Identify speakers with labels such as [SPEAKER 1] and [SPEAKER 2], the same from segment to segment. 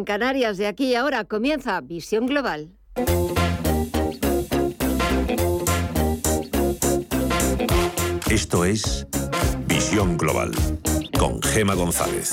[SPEAKER 1] En Canarias, de aquí y ahora comienza Visión Global.
[SPEAKER 2] Esto es Visión Global con Gema González.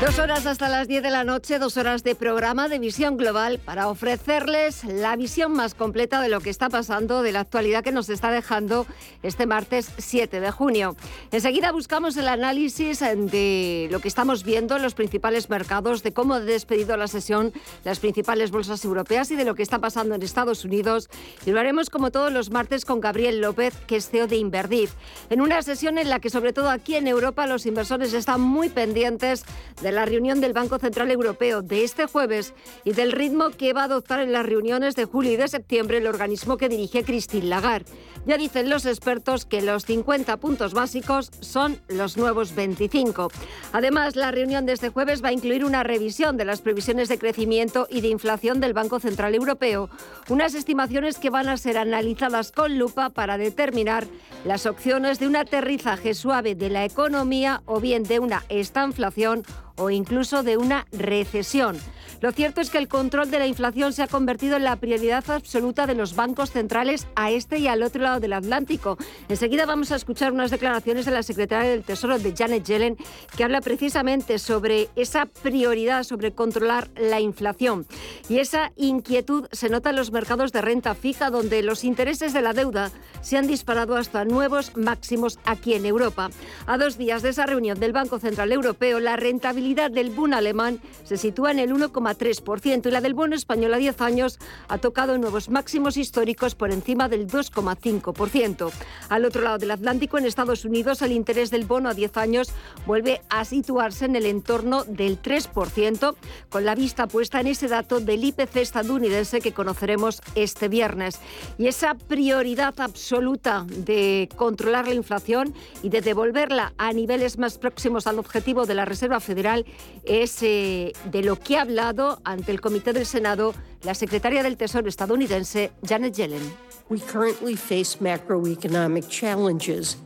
[SPEAKER 1] Dos horas hasta las 10 de la noche, dos horas de programa de visión global para ofrecerles la visión más completa de lo que está pasando, de la actualidad que nos está dejando este martes 7 de junio. Enseguida buscamos el análisis de lo que estamos viendo en los principales mercados, de cómo ha despedido la sesión las principales bolsas europeas y de lo que está pasando en Estados Unidos. Y lo haremos como todos los martes con Gabriel López, que es CEO de Inverdiv, en una sesión en la que sobre todo aquí en Europa los inversores están muy pendientes de de la reunión del Banco Central Europeo de este jueves y del ritmo que va a adoptar en las reuniones de julio y de septiembre el organismo que dirige Christine Lagarde. Ya dicen los expertos que los 50 puntos básicos son los nuevos 25. Además, la reunión de este jueves va a incluir una revisión de las previsiones de crecimiento y de inflación del Banco Central Europeo, unas estimaciones que van a ser analizadas con lupa para determinar las opciones de un aterrizaje suave de la economía o bien de una estanflación o incluso de una recesión. Lo cierto es que el control de la inflación se ha convertido en la prioridad absoluta de los bancos centrales a este y al otro lado del Atlántico. Enseguida vamos a escuchar unas declaraciones de la secretaria del Tesoro de Janet Yellen que habla precisamente sobre esa prioridad sobre controlar la inflación. Y esa inquietud se nota en los mercados de renta fija donde los intereses de la deuda se han disparado hasta nuevos máximos aquí en Europa. A dos días de esa reunión del Banco Central Europeo, la rentabilidad del Bund alemán se sitúa en el 1, 3% y la del bono español a 10 años ha tocado nuevos máximos históricos por encima del 2,5%. Al otro lado del Atlántico, en Estados Unidos, el interés del bono a 10 años vuelve a situarse en el entorno del 3%, con la vista puesta en ese dato del IPC estadounidense que conoceremos este viernes. Y esa prioridad absoluta de controlar la inflación y de devolverla a niveles más próximos al objetivo de la Reserva Federal es eh, de lo que ha hablado ante el Comité del Senado la secretaria del Tesoro estadounidense Janet Yellen.
[SPEAKER 3] We currently face macroeconomic challenges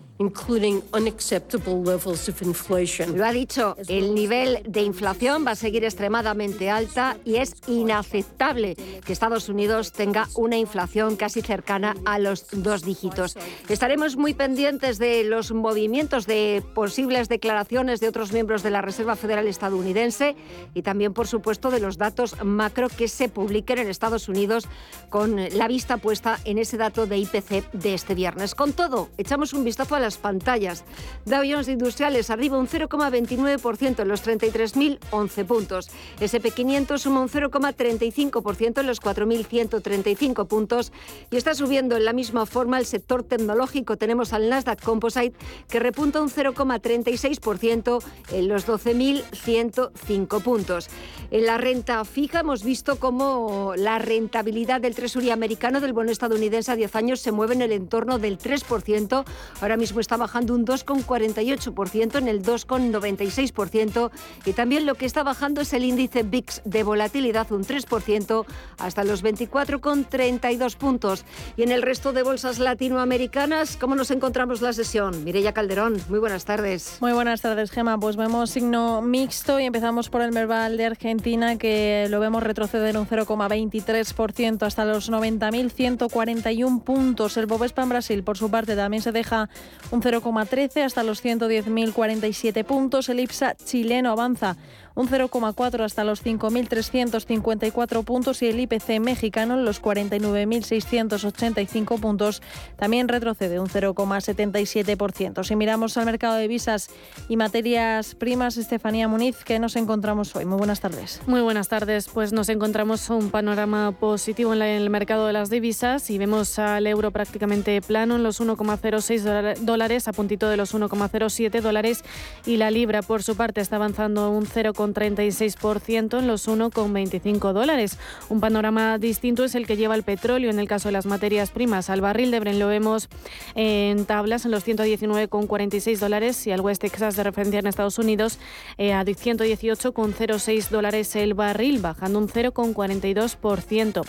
[SPEAKER 1] lo ha dicho, el nivel de inflación va a seguir extremadamente alta y es inaceptable que Estados Unidos tenga una inflación casi cercana a los dos dígitos. Estaremos muy pendientes de los movimientos de posibles declaraciones de otros miembros de la Reserva Federal estadounidense y también, por supuesto, de los datos macro que se publiquen en Estados Unidos con la vista puesta en ese dato de IPC de este viernes. Con todo, echamos un vistazo a las pantallas. Dow Jones Industriales arriba un 0,29% en los 33.011 puntos. SP500 suma un 0,35% en los 4.135 puntos y está subiendo en la misma forma el sector tecnológico. Tenemos al Nasdaq Composite que repunta un 0,36% en los 12.105 puntos. En la renta fija hemos visto cómo la rentabilidad del Tresuría americano del bono estadounidense a 10 años se mueve en el entorno del 3%. Ahora mismo está bajando un 2,48% en el 2,96% y también lo que está bajando es el índice VIX de volatilidad un 3% hasta los 24,32 puntos. Y en el resto de bolsas latinoamericanas, ¿cómo nos encontramos la sesión? Mireya Calderón, muy buenas tardes.
[SPEAKER 4] Muy buenas tardes, Gema. Pues vemos signo mixto y empezamos por el Merval de Argentina que lo vemos retroceder un 0,23% hasta los 90.141 puntos. El Bovespa en Brasil, por su parte, también se deja un 0,13 hasta los 110.047 puntos. El IPSA chileno avanza un 0,4 hasta los 5.354 puntos y el IPC mexicano en los 49.685 puntos también retrocede un 0,77%. Si miramos al mercado de visas y materias primas, Estefanía Muniz, ¿qué nos encontramos hoy? Muy buenas tardes.
[SPEAKER 5] Muy buenas tardes. Pues nos encontramos un panorama positivo en, el mercado de las divisas y vemos al euro prácticamente plano en los 1,06 dólares, a puntito de los 1,07 dólares y la libra por su parte está avanzando un 0, 0,36% en los 1,25 dólares. Un panorama distinto es el que lleva el petróleo. En el caso de las materias primas, al barril de Bren lo vemos en tablas en los 119,46 dólares y al West Texas de referencia en Estados Unidos eh, a 118,06 dólares el barril, bajando un 0,42%.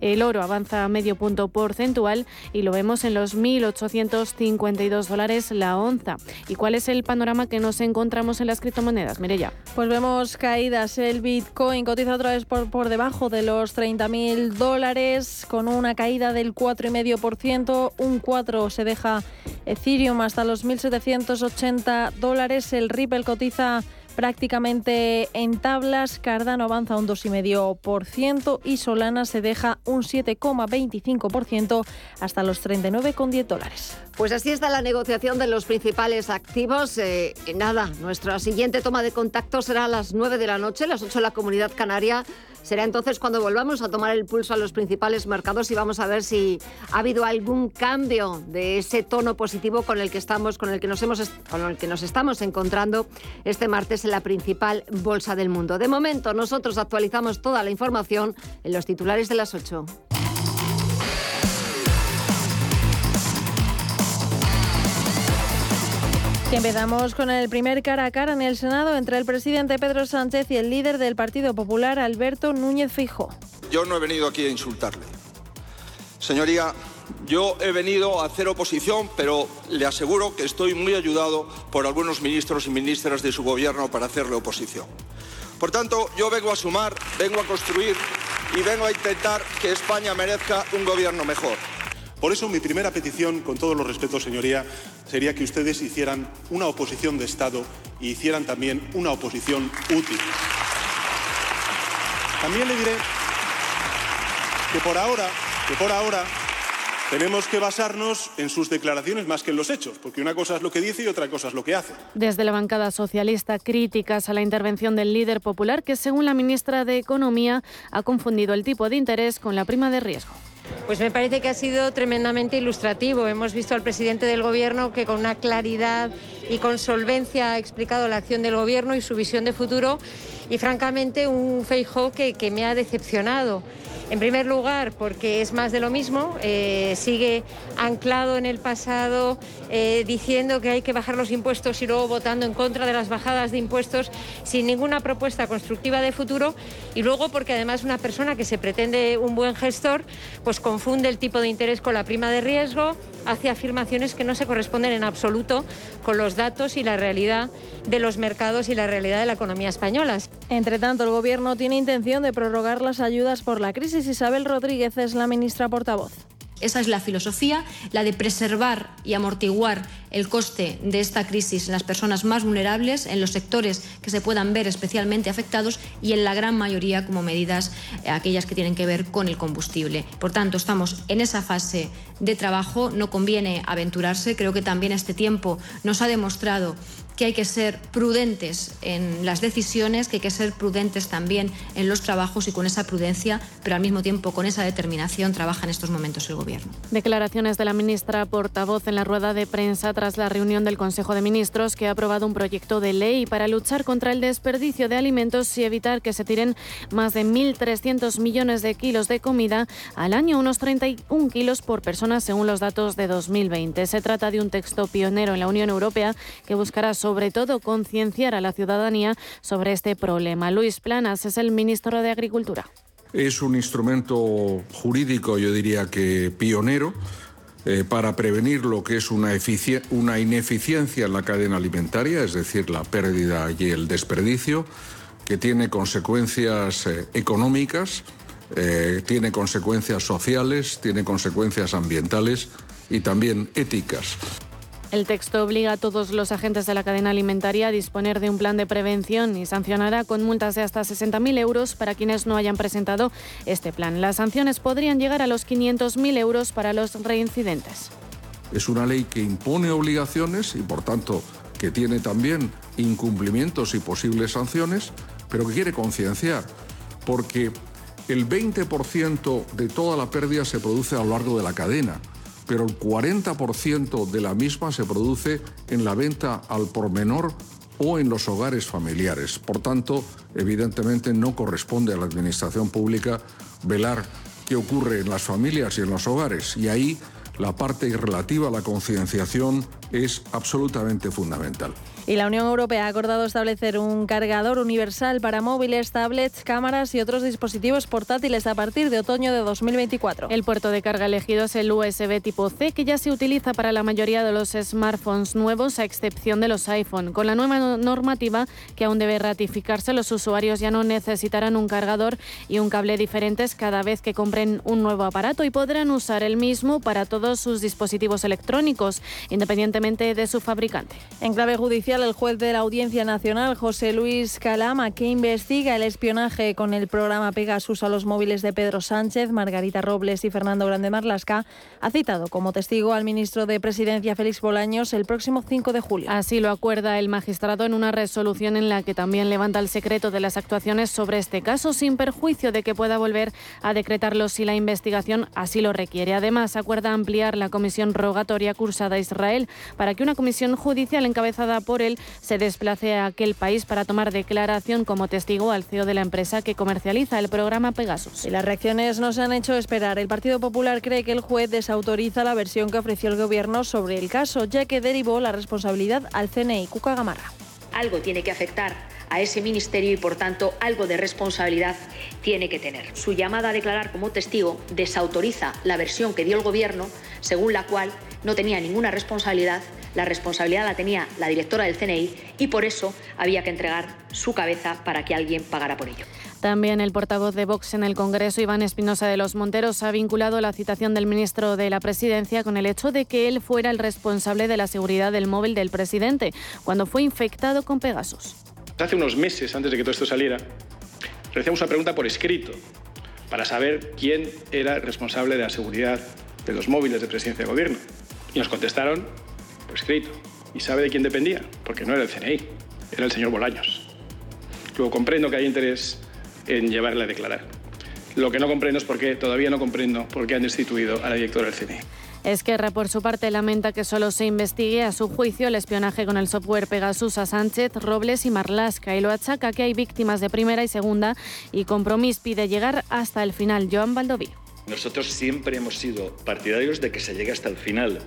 [SPEAKER 5] El oro avanza a medio punto porcentual y lo vemos en los 1.852 dólares la onza. ¿Y cuál es el panorama que nos encontramos en las criptomonedas? Mire ya.
[SPEAKER 4] Pues vemos caídas. El Bitcoin cotiza otra vez por, por debajo de los 30.000 dólares con una caída del 4,5%. Un 4 se deja Ethereum hasta los 1.780 dólares. El Ripple cotiza prácticamente en tablas. Cardano avanza un 2,5% y Solana se deja un 7,25% hasta los 39,10 dólares.
[SPEAKER 1] Pues así está la negociación de los principales activos. Eh, nada, nuestra siguiente toma de contacto será a las 9 de la noche, las 8 de la comunidad canaria. Será entonces cuando volvamos a tomar el pulso a los principales mercados y vamos a ver si ha habido algún cambio de ese tono positivo con el que estamos, con el que nos hemos, con el que nos estamos encontrando este martes en la principal bolsa del mundo. De momento, nosotros actualizamos toda la información en los titulares de las 8.
[SPEAKER 4] Empezamos con el primer cara a cara en el Senado entre el presidente Pedro Sánchez y el líder del Partido Popular, Alberto Núñez Fijo.
[SPEAKER 6] Yo no he venido aquí a insultarle. Señoría, yo he venido a hacer oposición, pero le aseguro que estoy muy ayudado por algunos ministros y ministras de su gobierno para hacerle oposición. Por tanto, yo vengo a sumar, vengo a construir y vengo a intentar que España merezca un gobierno mejor.
[SPEAKER 7] Por eso mi primera petición, con todos los respetos, señoría, sería que ustedes hicieran una oposición de Estado y hicieran también una oposición útil. También le diré que por ahora, que por ahora tenemos que basarnos en sus declaraciones más que en los hechos, porque una cosa es lo que dice y otra cosa es lo que hace.
[SPEAKER 5] Desde la bancada socialista, críticas a la intervención del líder popular que, según la ministra de Economía, ha confundido el tipo de interés con la prima de riesgo.
[SPEAKER 8] Pues me parece que ha sido tremendamente ilustrativo. Hemos visto al presidente del Gobierno que con una claridad y con solvencia ha explicado la acción del Gobierno y su visión de futuro y francamente un Feijóo que, que me ha decepcionado. En primer lugar, porque es más de lo mismo, eh, sigue anclado en el pasado eh, diciendo que hay que bajar los impuestos y luego votando en contra de las bajadas de impuestos sin ninguna propuesta constructiva de futuro y luego porque además una persona que se pretende un buen gestor pues confunde el tipo de interés con la prima de riesgo, hace afirmaciones que no se corresponden en absoluto con los datos y la realidad de los mercados y la realidad de la economía española.
[SPEAKER 4] Entre tanto, el Gobierno tiene intención de prorrogar las ayudas por la crisis. Isabel Rodríguez es la ministra portavoz.
[SPEAKER 9] Esa es la filosofía, la de preservar y amortiguar el coste de esta crisis en las personas más vulnerables, en los sectores que se puedan ver especialmente afectados y en la gran mayoría como medidas eh, aquellas que tienen que ver con el combustible. Por tanto, estamos en esa fase de trabajo, no conviene aventurarse, creo que también este tiempo nos ha demostrado que hay que ser prudentes en las decisiones, que hay que ser prudentes también en los trabajos y con esa prudencia, pero al mismo tiempo con esa determinación trabaja en estos momentos el Gobierno.
[SPEAKER 5] Declaraciones de la ministra portavoz en la rueda de prensa tras la reunión del Consejo de Ministros que ha aprobado un proyecto de ley para luchar contra el desperdicio de alimentos y evitar que se tiren más de 1.300 millones de kilos de comida al año, unos 31 kilos por persona según los datos de 2020. Se trata de un texto pionero en la Unión Europea que buscará sobre todo concienciar a la ciudadanía sobre este problema. Luis Planas es el ministro de Agricultura.
[SPEAKER 10] Es un instrumento jurídico, yo diría que pionero, eh, para prevenir lo que es una, una, ineficiencia en la cadena alimentaria, es decir, la pérdida y el desperdicio, que tiene consecuencias eh, económicas, eh, tiene consecuencias sociales, tiene consecuencias ambientales y también éticas.
[SPEAKER 5] El texto obliga a todos los agentes de la cadena alimentaria a disponer de un plan de prevención y sancionará con multas de hasta 60.000 euros para quienes no hayan presentado este plan. Las sanciones podrían llegar a los 500.000 euros para los reincidentes.
[SPEAKER 10] Es una ley que impone obligaciones y, por tanto, que tiene también incumplimientos y posibles sanciones, pero que quiere concienciar, porque el 20% de toda la pérdida se produce a lo largo de la cadena pero el 40% de la misma se produce en la venta al por menor o en los hogares familiares. Por tanto, evidentemente no corresponde a la Administración Pública velar qué ocurre en las familias y en los hogares. Y ahí la parte relativa a la concienciación es absolutamente fundamental.
[SPEAKER 4] Y la Unión Europea ha acordado establecer un cargador universal para móviles, tablets, cámaras y otros dispositivos portátiles a partir de otoño de 2024.
[SPEAKER 5] El puerto de carga elegido es el USB tipo C, que ya se utiliza para la mayoría de los smartphones nuevos, a excepción de los iPhone. Con la nueva normativa, que aún debe ratificarse, los usuarios ya no necesitarán un cargador y un cable diferentes cada vez que compren un nuevo aparato y podrán usar el mismo para todos sus dispositivos electrónicos, independientemente de su fabricante.
[SPEAKER 4] En clave judicial, el juez de la Audiencia Nacional, José Luis Calama, que investiga el espionaje con el programa Pegasus a los móviles de Pedro Sánchez, Margarita Robles y Fernando Grande Marlasca, ha citado como testigo al ministro de Presidencia, Félix Bolaños, el próximo 5 de julio.
[SPEAKER 5] Así lo acuerda el magistrado en una resolución en la que también levanta el secreto de las actuaciones sobre este caso, sin perjuicio de que pueda volver a decretarlo si la investigación así lo requiere. Además, acuerda ampliar la comisión rogatoria cursada a Israel para que una comisión judicial encabezada por él se desplace a aquel país para tomar declaración como testigo al CEO de la empresa que comercializa el programa Pegasus.
[SPEAKER 4] Y las reacciones no se han hecho esperar. El Partido Popular cree que el juez desautoriza la versión que ofreció el Gobierno sobre el caso, ya que derivó la responsabilidad al CNI. Cuca Gamarra.
[SPEAKER 11] Algo tiene que afectar a ese ministerio y, por tanto, algo de responsabilidad tiene que tener. Su llamada a declarar como testigo desautoriza la versión que dio el Gobierno, según la cual no tenía ninguna responsabilidad la responsabilidad la tenía la directora del CNI y por eso había que entregar su cabeza para que alguien pagara por ello.
[SPEAKER 5] También el portavoz de Vox en el Congreso, Iván Espinosa de los Monteros, ha vinculado la citación del ministro de la Presidencia con el hecho de que él fuera el responsable de la seguridad del móvil del presidente cuando fue infectado con Pegasus.
[SPEAKER 12] Hace unos meses, antes de que todo esto saliera, realizamos una pregunta por escrito para saber quién era el responsable de la seguridad de los móviles de presidencia de gobierno. Y nos contestaron escrito. ¿Y sabe de quién dependía? Porque no era el CNI, era el señor Bolaños. Luego comprendo que hay interés en llevarle a declarar. Lo que no comprendo es por qué, todavía no comprendo por qué han destituido a la directora del CNI.
[SPEAKER 5] Esquerra, por su parte, lamenta que solo se investigue a su juicio el espionaje con el software Pegasus a Sánchez, Robles y Marlasca y lo achaca que hay víctimas de primera y segunda y Compromís pide llegar hasta el final. Joan Baldoví.
[SPEAKER 13] Nosotros siempre hemos sido partidarios de que se llegue hasta el final.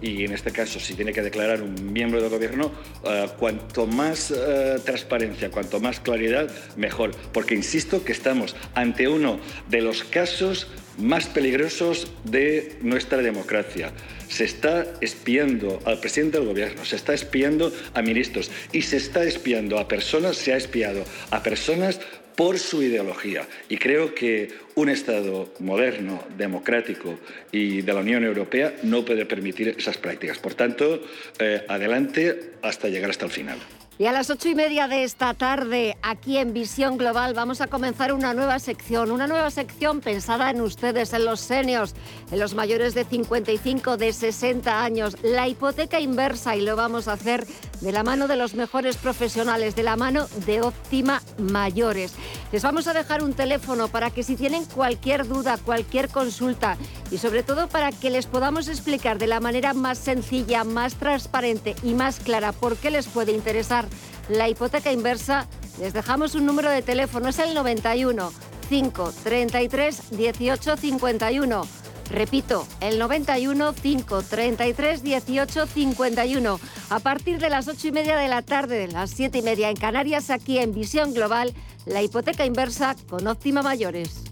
[SPEAKER 13] Y en este caso, si tiene que declarar un miembro del gobierno, eh, cuanto más eh, transparencia, cuanto más claridad, mejor. Porque insisto que estamos ante uno de los casos más peligrosos de nuestra democracia. Se está espiando al presidente del gobierno, se está espiando a ministros y se está espiando a personas, se ha espiado a personas por su ideología. Y creo que un Estado moderno, democrático y de la Unión Europea no puede permitir esas prácticas. Por tanto, eh, adelante hasta llegar hasta el final.
[SPEAKER 1] Y a las ocho y media de esta tarde, aquí en Visión Global, vamos a comenzar una nueva sección. Una nueva sección pensada en ustedes, en los seniors, en los mayores de 55, de 60 años. La hipoteca inversa y lo vamos a hacer de la mano de los mejores profesionales, de la mano de Óptima Mayores. Les vamos a dejar un teléfono para que si tienen cualquier duda, cualquier consulta y sobre todo para que les podamos explicar de la manera más sencilla, más transparente y más clara por qué les puede interesar la hipoteca inversa, les dejamos un número de teléfono, es el 91 533 1851. Repito, el 91 533 1851. A partir de las 8 y media de la tarde, de las 7 y media en Canarias, aquí en Visión Global, la hipoteca inversa con óptima mayores.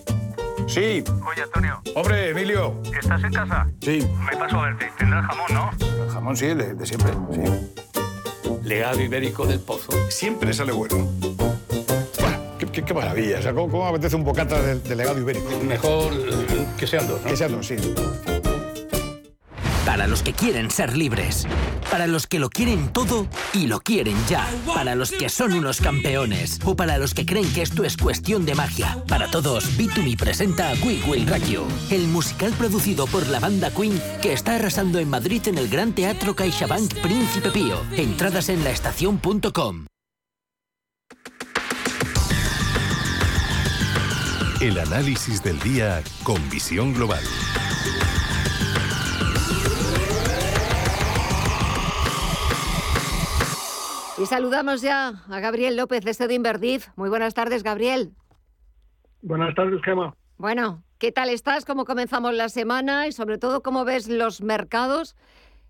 [SPEAKER 14] Sí.
[SPEAKER 15] Oye, Antonio.
[SPEAKER 14] Hombre, Emilio.
[SPEAKER 15] ¿Estás en casa?
[SPEAKER 14] Sí.
[SPEAKER 15] Me paso a verte. Tendrás jamón, ¿no?
[SPEAKER 14] El jamón sí, de, de siempre, sí.
[SPEAKER 15] Legado ibérico del pozo.
[SPEAKER 14] Siempre sale bueno. Qué, qué- qué maravilla. O sea, ¿cómo, cómo apetece un bocata de, de legado ibérico?
[SPEAKER 15] Mejor que sean dos, ¿no?
[SPEAKER 14] Que sean dos, sí.
[SPEAKER 16] Para los que quieren ser libres. Para los que lo quieren todo y lo quieren ya. Para los que son unos campeones. O para los que creen que esto es cuestión de magia. Para todos, Bitumi presenta We Will Rock You, el musical producido por la banda Queen que está arrasando en Madrid en el Gran Teatro CaixaBank Príncipe Pío. Entradas en laestacion.com.
[SPEAKER 2] El análisis del día con visión global.
[SPEAKER 1] Y saludamos ya a Gabriel López de Estudio Inverdif. Muy buenas tardes, Gabriel.
[SPEAKER 17] Buenas tardes, Gema.
[SPEAKER 1] Bueno, ¿qué tal estás? ¿Cómo comenzamos la semana? Y sobre todo, ¿cómo ves los mercados?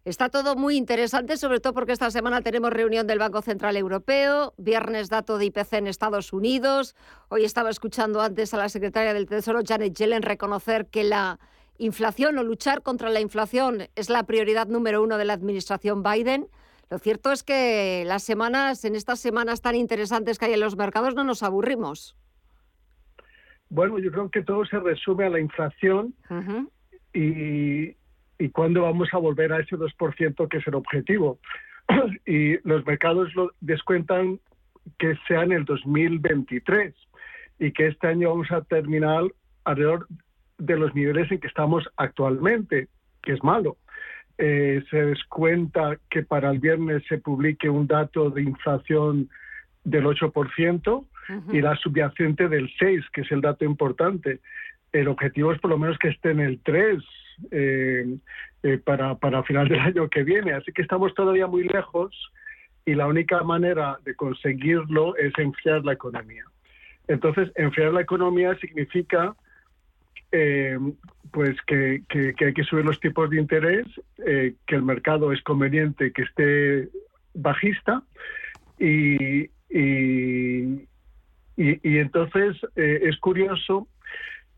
[SPEAKER 1] Está todo muy interesante, sobre todo porque esta semana tenemos reunión del Banco Central Europeo, viernes dato de IPC en Estados Unidos. Hoy estaba escuchando antes a la secretaria del Tesoro, Janet Yellen, reconocer que la inflación o luchar contra la inflación es la prioridad número uno de la administración Biden. Lo cierto es que las semanas, en estas semanas tan interesantes que hay en los mercados, no nos aburrimos.
[SPEAKER 17] Bueno, yo creo que todo se resume a la inflación y, y cuándo vamos a volver a ese 2% que es el objetivo. y los mercados lo descuentan que sea en el 2023 y que este año vamos a terminar alrededor de los niveles en que estamos actualmente, que es malo. Eh, se descuenta que para el viernes se publique un dato de inflación del 8% y la subyacente del 6, que es el dato importante. El objetivo es por lo menos que esté en el 3 eh, eh, para, para final del año que viene. Así que estamos todavía muy lejos y la única manera de conseguirlo es enfriar la economía. Entonces, enfriar la economía significa eh, pues que, que, hay que subir los tipos de interés, eh, que el mercado es conveniente que esté bajista y, y, y, entonces eh, es curioso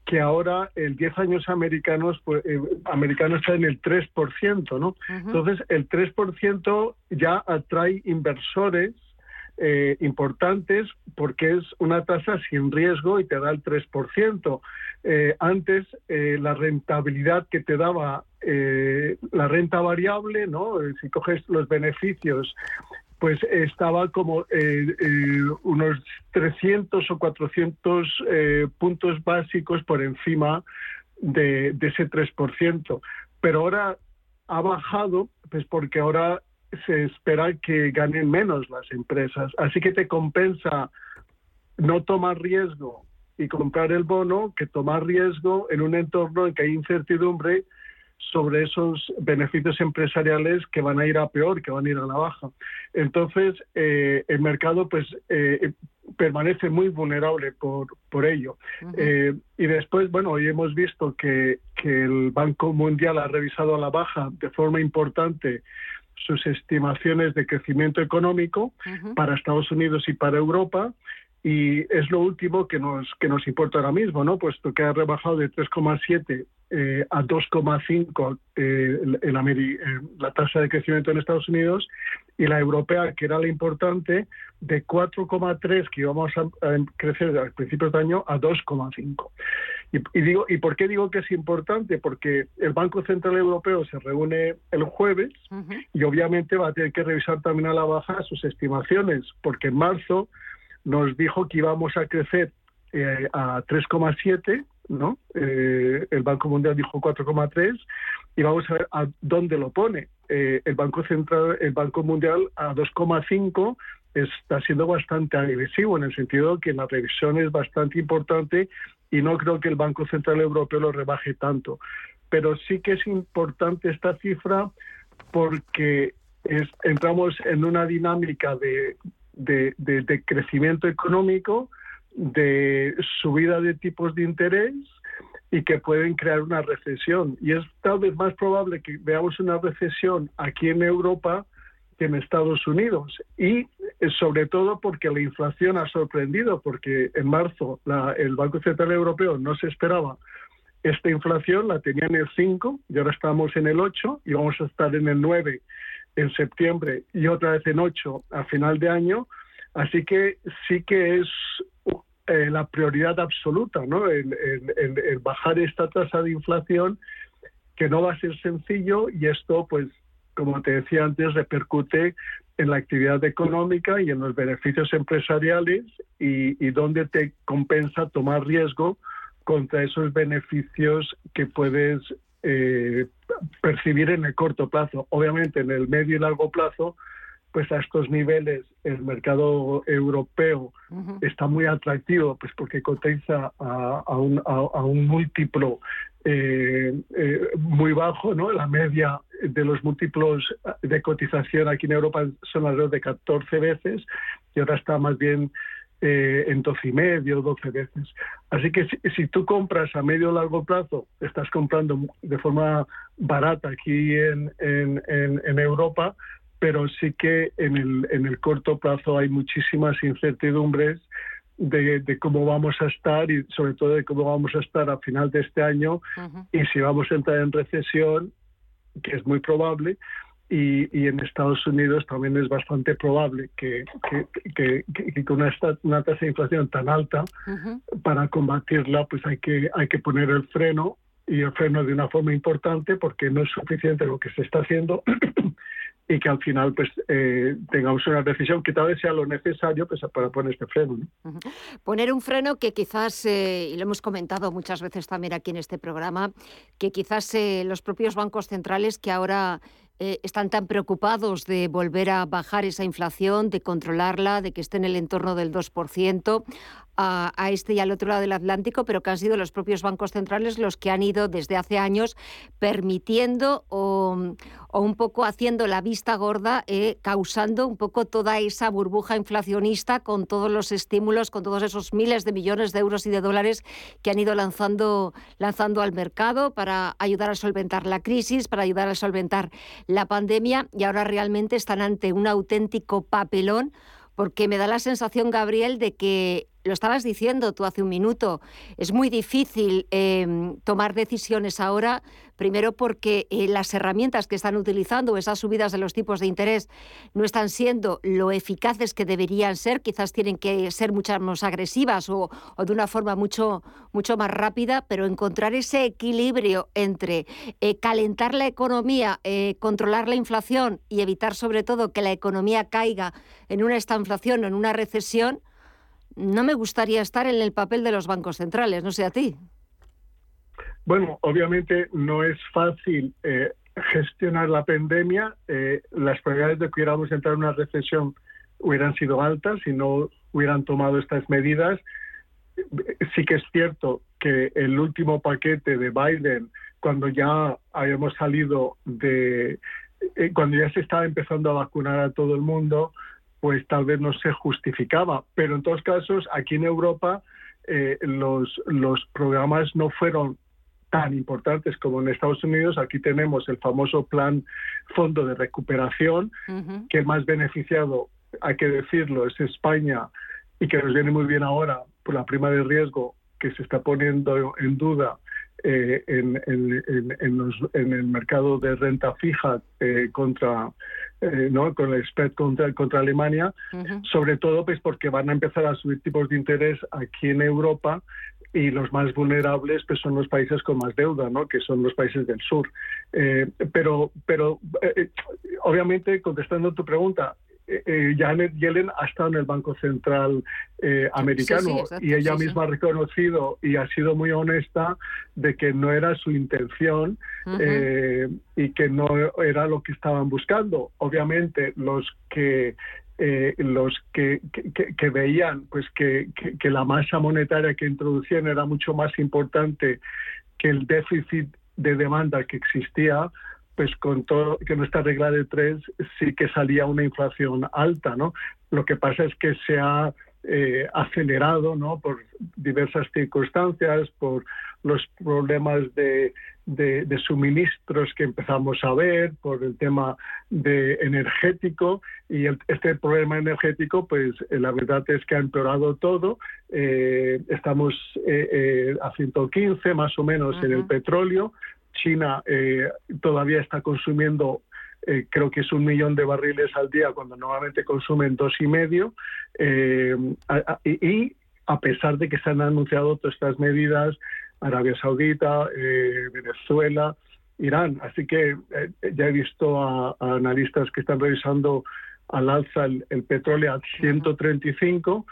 [SPEAKER 17] que ahora el 10 años americanos pues, eh, americano está en el 3%, ¿no? Entonces el 3% ya atrae inversores eh, importantes porque es una tasa sin riesgo y te da el 3%. Eh, antes eh, la rentabilidad que te daba la renta variable, ¿no? si coges los beneficios pues estaba como unos 300 o 400 puntos básicos por encima de, de, ese 3%. Pero ahora ha bajado, pues porque ahora se espera que ganen menos las empresas. Así que te compensa no tomar riesgo y comprar el bono que tomar riesgo en un entorno en que hay incertidumbre sobre esos beneficios empresariales que van a ir a peor, que van a ir a la baja. Entonces, eh, el mercado pues eh, permanece muy vulnerable por, por ello. Eh, y después, bueno, hoy hemos visto que, que el Banco Mundial ha revisado a la baja de forma importante sus estimaciones de crecimiento económico para Estados Unidos y para Europa y es lo último que nos que nos importa ahora mismo, ¿no? Puesto que ha rebajado de 3,7 eh, a 2,5 eh, eh, la tasa de crecimiento en Estados Unidos y la europea, que era la importante, de 4,3 que íbamos a, crecer al principio de año a 2,5. Y, digo, ¿Y por qué digo que es importante? Porque el Banco Central Europeo se reúne el jueves y obviamente va a tener que revisar también a la baja sus estimaciones, porque en marzo nos dijo que íbamos a crecer eh, a 3,7, ¿no? Eh, el Banco Mundial dijo 4,3 y vamos a ver a dónde lo pone. Eh, el Banco Central, el Banco Mundial a 2,5 está siendo bastante agresivo en el sentido que la revisión es bastante importante y no creo que el Banco Central Europeo lo rebaje tanto. Pero sí que es importante esta cifra porque entramos en una dinámica de, de, crecimiento económico, de subida de tipos de interés y que pueden crear una recesión. Y es tal vez más probable que veamos una recesión aquí en Europa que en Estados Unidos. Y eh, sobre todo porque la inflación ha sorprendido, porque en marzo el Banco Central Europeo no se esperaba esta inflación, la tenía en el 5 y ahora estamos en el 8 y vamos a estar en el 9 en septiembre y otra vez en 8 a final de año. Así que sí que es eh, la prioridad absoluta, ¿no? El, bajar esta tasa de inflación que no va a ser sencillo y esto, pues, como te decía antes, repercute en la actividad económica y en los beneficios empresariales y, y donde te compensa tomar riesgo contra esos beneficios que puedes eh, percibir en el corto plazo. Obviamente, en el medio y largo plazo, pues a estos niveles el mercado europeo está muy atractivo, pues porque cotiza a, un, a, un, múltiplo eh, eh, muy bajo, ¿no? La media de los múltiplos de cotización aquí en Europa son alrededor de 14 veces y ahora está más bien eh, en 12 y medio, 12 veces. Así que si, tú compras a medio o largo plazo, estás comprando de forma barata aquí en, en, en Europa, pero sí que en el, en el corto plazo hay muchísimas incertidumbres de, cómo vamos a estar y sobre todo de cómo vamos a estar a final de este año y si vamos a entrar en recesión, que es muy probable, y, y, en Estados Unidos también es bastante probable que, que, que, con una, una, tasa de inflación tan alta, para combatirla, pues hay que, hay que poner el freno y el freno de una forma importante porque no es suficiente lo que se está haciendo y que al final pues eh, tengamos una decisión que tal vez sea lo necesario pues, para poner este freno.
[SPEAKER 1] Poner un freno que quizás, eh, y lo hemos comentado muchas veces también aquí en este programa, que quizás eh, los propios bancos centrales que ahora están tan preocupados de volver a bajar esa inflación, de controlarla, de que esté en el entorno del 2%, a, este y al otro lado del Atlántico, pero que han sido los propios bancos centrales los que han ido desde hace años permitiendo o, un poco haciendo la vista gorda, eh, causando un poco toda esa burbuja inflacionista con todos los estímulos, con todos esos miles de millones de euros y de dólares que han ido lanzando, lanzando al mercado para ayudar a solventar la crisis, para ayudar a solventar la pandemia. Y ahora realmente están ante un auténtico papelón porque me da la sensación, Gabriel, de que lo estabas diciendo tú hace un minuto, es muy difícil em, tomar decisiones ahora, primero porque eh, las herramientas que están utilizando, esas subidas de los tipos de interés, no están siendo lo eficaces que deberían ser, quizás tienen que ser muchas más agresivas o, de una forma mucho, mucho más rápida, pero encontrar ese equilibrio entre eh, calentar la economía, eh, controlar la inflación y evitar sobre todo que la economía caiga en una estanflación o en una recesión, no me gustaría estar en el papel de los bancos centrales, no sé a ti.
[SPEAKER 17] Bueno, obviamente no es fácil eh, gestionar la pandemia. Eh, las probabilidades de que hubiéramos entrar en una recesión hubieran sido altas si no hubieran tomado estas medidas. Sí que es cierto que el último paquete de Biden, cuando ya habíamos salido de, eh, cuando ya se estaba empezando a vacunar a todo el mundo, pues tal vez no se justificaba. Pero en todos casos, aquí en Europa eh, los, los programas no fueron tan importantes como en Estados Unidos. Aquí tenemos el famoso plan Fondo de Recuperación, que el más beneficiado, hay que decirlo, es España y que nos viene muy bien ahora por la prima de riesgo que se está poniendo en duda eh, en, el mercado de renta fija eh, contra eh, ¿no? con el spread contra, contra Alemania, sobre todo pues porque van a empezar a subir tipos de interés aquí en Europa y los más vulnerables pues son los países con más deuda, ¿no? que son los países del sur. pero pero obviamente, contestando tu pregunta, eh, eh, Janet Yellen ha estado en el Banco Central eh, americano y ella misma ha reconocido y ha sido muy honesta de que no era su intención y que no era lo que estaban buscando. Obviamente los que los que, que, veían pues que, que, la masa monetaria que introducían era mucho más importante que el déficit de demanda que existía, pues con todo que nuestra regla de tres sí que salía una inflación alta, ¿no? Lo que pasa es que se ha eh, acelerado, ¿no? Por diversas circunstancias, por los problemas de, de, suministros que empezamos a ver, por el tema de energético y este problema energético, pues eh, la verdad es que ha empeorado todo. Eh, estamos a 115 más o menos en el petróleo, China eh, todavía está consumiendo eh, creo que es un millón de barriles al día cuando normalmente consumen dos y medio eh, y a pesar de que se han anunciado todas estas medidas Arabia Saudita Venezuela Irán. Así que eh, ya he visto a, a analistas que están revisando al alza el, el petróleo a 135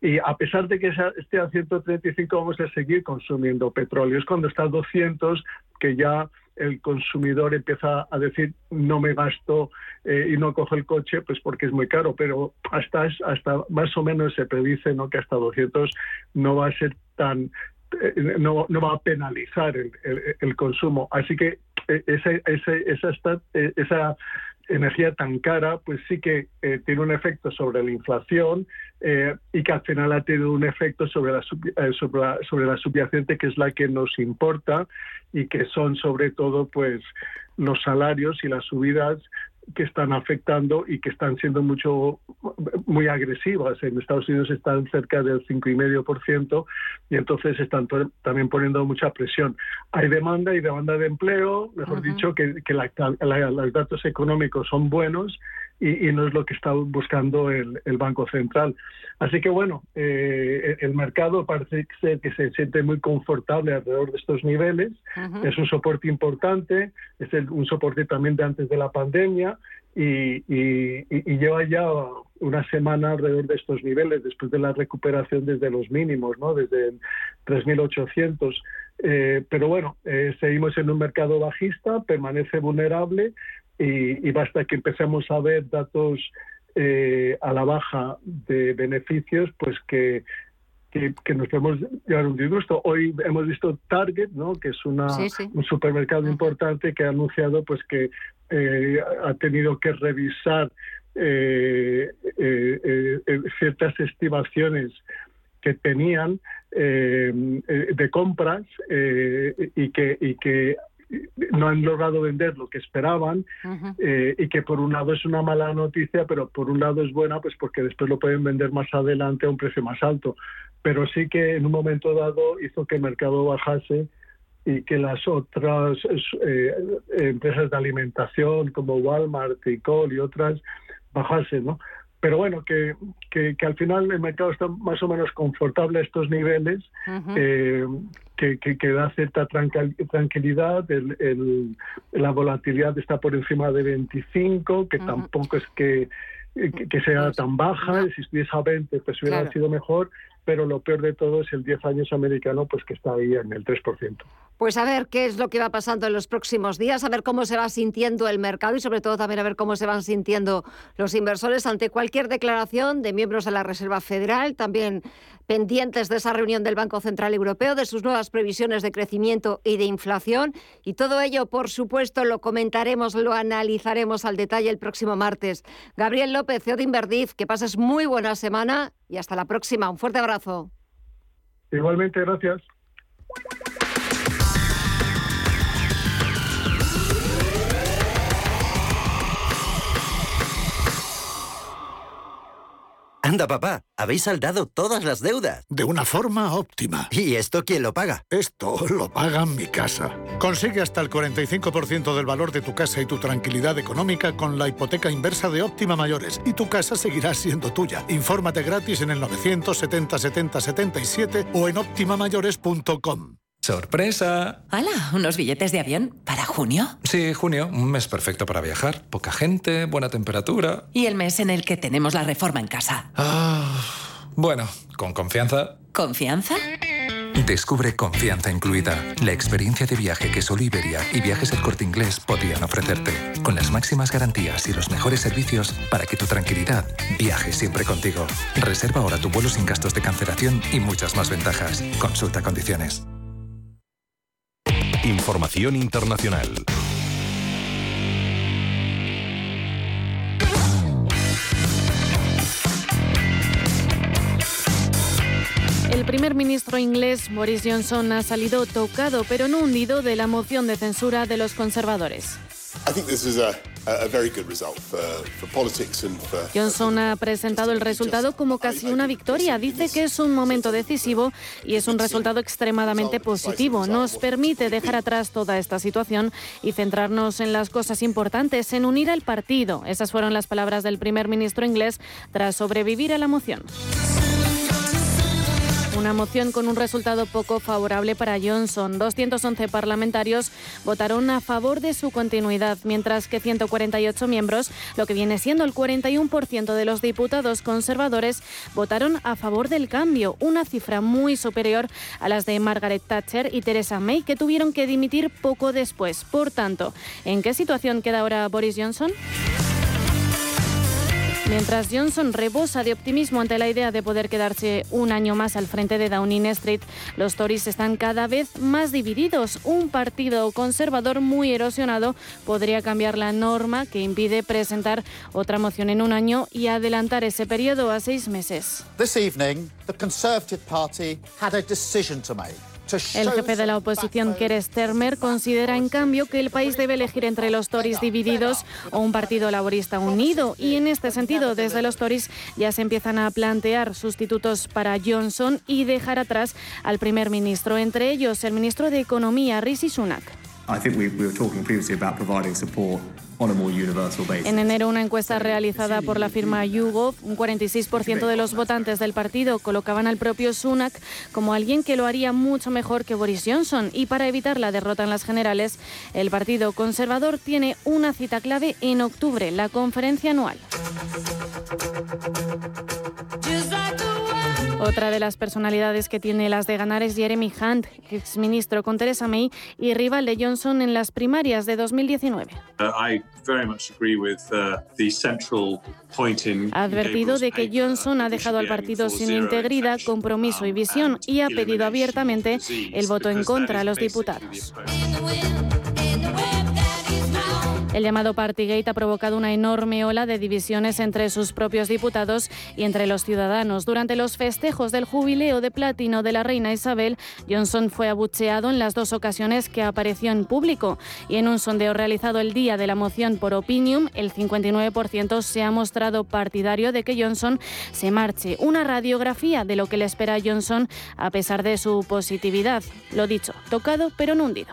[SPEAKER 17] y a pesar de que esa- esté a 135 vamos a seguir consumiendo petróleo. Es cuando está a 200 que ya el consumidor empieza a decir no me gasto eh, y no cojo el coche pues porque es muy caro, pero hasta hasta más o menos se predice ¿no? que hasta 200 no va a ser tan eh, no, no va a penalizar el, el- el consumo. Así que eh, esa, esta- eh, esa energía tan cara, pues sí que eh, tiene un efecto sobre la inflación eh, y que al final ha tenido un efecto sobre la, eh, sobre, sobre la subyacente, que es la que nos importa y que son sobre todo pues los salarios y las subidas que están afectando y que están siendo mucho muy agresivas. En Estados Unidos están cerca del 5,5% y entonces están también poniendo mucha presión. Hay demanda y demanda de empleo, mejor dicho, que, que la- la- los datos económicos son buenos y, y no es lo que está buscando el, el Banco Central. Así que bueno, eh, el mercado parece ser que se siente muy confortable alrededor de estos niveles. Es un soporte importante, es el- un soporte también de antes de la pandemia y, y- y- lleva ya una semana alrededor de estos niveles después de la recuperación desde los mínimos, ¿no? desde el 3.800. Eh, pero bueno, eh, seguimos en un mercado bajista, permanece vulnerable y, y basta que empecemos a ver datos eh, a la baja de beneficios, pues que, que, que nos podemos llevar un disgusto. Hoy hemos visto Target, ¿no? que es una,
[SPEAKER 1] Sí, sí.
[SPEAKER 17] un supermercado importante que ha anunciado pues que eh, ha tenido que revisar eh, eh, eh, ciertas estimaciones que tenían de compras eh, y que y que no han logrado vender lo que esperaban eh, y que por un lado es una mala noticia, pero por un lado es buena, pues porque después lo pueden vender más adelante a un precio más alto. Pero sí que en un momento dado hizo que el mercado bajase y que las otras eh, empresas de alimentación como Walmart y Cole y otras bajasen, ¿no? Pero bueno, que, que, que al final el mercado está más o menos confortable a estos niveles, eh, que, que, que da cierta tranquil- tranquilidad, el, el- la volatilidad está por encima de 25, que tampoco es que, que, que sea tan baja, si estuviese a 20 pues hubiera
[SPEAKER 1] Claro.
[SPEAKER 17] sido mejor, pero lo peor de todo es el 10 años americano, pues que está ahí en el 3%.
[SPEAKER 1] Pues a ver qué es lo que va pasando en los próximos días, a ver cómo se va sintiendo el mercado y sobre todo también a ver cómo se van sintiendo los inversores ante cualquier declaración de miembros de la Reserva Federal, también pendientes de esa reunión del Banco Central Europeo, de sus nuevas previsiones de crecimiento y de inflación. Y todo ello, por supuesto, lo comentaremos, lo analizaremos al detalle el próximo martes. Gabriel López, CEO de Inverdif, que pases muy buena semana y hasta la próxima. Un fuerte abrazo.
[SPEAKER 17] Igualmente, gracias.
[SPEAKER 18] Anda, papá, habéis saldado todas las deudas.
[SPEAKER 14] De una forma óptima.
[SPEAKER 18] ¿Y esto quién lo paga?
[SPEAKER 14] Esto lo paga mi casa. Consigue hasta el 45% del valor de tu casa y tu tranquilidad económica con la hipoteca inversa de Óptima Mayores y tu casa seguirá siendo tuya. Infórmate gratis en el 970 70 77 o en optimamayores.com.
[SPEAKER 19] ¡Sorpresa!
[SPEAKER 20] Hola, ¿unos billetes de avión para junio?
[SPEAKER 19] Sí, junio, un mes perfecto para viajar. Poca gente, buena temperatura.
[SPEAKER 20] Y el mes en el que tenemos la reforma en casa.
[SPEAKER 19] Ah, bueno, con confianza.
[SPEAKER 20] ¿Confianza?
[SPEAKER 19] Descubre Confianza Incluida, la experiencia de viaje que solo Iberia y Viajes El Corte Inglés podían ofrecerte, con las máximas garantías y los mejores servicios para que tu tranquilidad viaje siempre contigo. Reserva ahora tu vuelo sin gastos de cancelación y muchas más ventajas. Consulta condiciones.
[SPEAKER 2] Información internacional.
[SPEAKER 5] El primer ministro inglés Boris Johnson ha salido tocado pero no hundido de la moción de censura de los conservadores.
[SPEAKER 21] I think this is a,
[SPEAKER 5] Johnson ha presentado el resultado como casi una victoria. Dice que es un momento decisivo y es un resultado extremadamente positivo. Nos permite dejar atrás toda esta situación y centrarnos en las cosas importantes, en unir al partido. Esas fueron las palabras del primer ministro inglés tras sobrevivir a la moción. Una moción con un resultado poco favorable para Johnson. 211 parlamentarios votaron a favor de su continuidad, mientras que 148 miembros, lo que viene siendo el 41% de los diputados conservadores, votaron a favor del cambio, una cifra muy superior a las de Margaret Thatcher y Theresa May, que tuvieron que dimitir poco después. Por tanto, ¿en qué situación queda ahora Boris Johnson? Mientras Johnson rebosa de optimismo ante la idea de poder quedarse un año más al frente de Downing Street, los Tories están cada vez más divididos. Un partido conservador muy erosionado podría cambiar la norma que impide presentar otra moción en un año y adelantar ese periodo a seis meses.
[SPEAKER 22] This evening, the Conservative Party had a decision to make.
[SPEAKER 5] El jefe de la oposición, Keir Starmer, considera en cambio que el país debe elegir entre los Tories divididos o un partido laborista unido. Y en este sentido, desde los Tories ya se empiezan a plantear sustitutos para Johnson y dejar atrás al primer ministro, entre ellos el ministro de Economía, Rishi Sunak. En enero, una encuesta realizada por la firma YouGov, un 46% de los votantes del partido colocaban al propio Sunak como alguien que lo haría mucho mejor que Boris Johnson. Y para evitar la derrota en las generales, el Partido Conservador tiene una cita clave en octubre, la conferencia anual. Otra de las personalidades que tiene las de ganar es Jeremy Hunt, exministro con Theresa May y rival de Johnson en las primarias de 2019. Ha advertido de que Johnson ha dejado al partido sin integridad, compromiso y visión y ha pedido abiertamente el voto en contra a los diputados. El llamado Partygate ha provocado una enorme ola de divisiones entre sus propios diputados y entre los ciudadanos. Durante los festejos del jubileo de platino de la reina Isabel, Johnson fue abucheado en las dos ocasiones que apareció en público. Y en un sondeo realizado el día de la moción por Opinium, el 59% se ha mostrado partidario de que Johnson se marche. Una radiografía de lo que le espera a Johnson a pesar de su positividad. Lo dicho, tocado pero no hundido.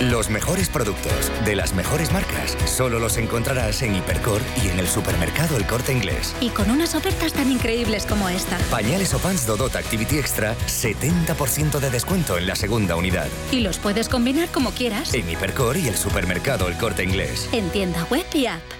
[SPEAKER 23] Los mejores productos de las mejores marcas solo los encontrarás en Hipercor y en el supermercado El Corte Inglés.
[SPEAKER 24] Y con unas ofertas tan increíbles como esta.
[SPEAKER 23] Pañales o pants Dodot Activity Extra, 70% de descuento en la segunda unidad.
[SPEAKER 24] Y los puedes combinar como quieras.
[SPEAKER 23] En Hipercor y el supermercado El Corte Inglés.
[SPEAKER 24] En tienda web y app.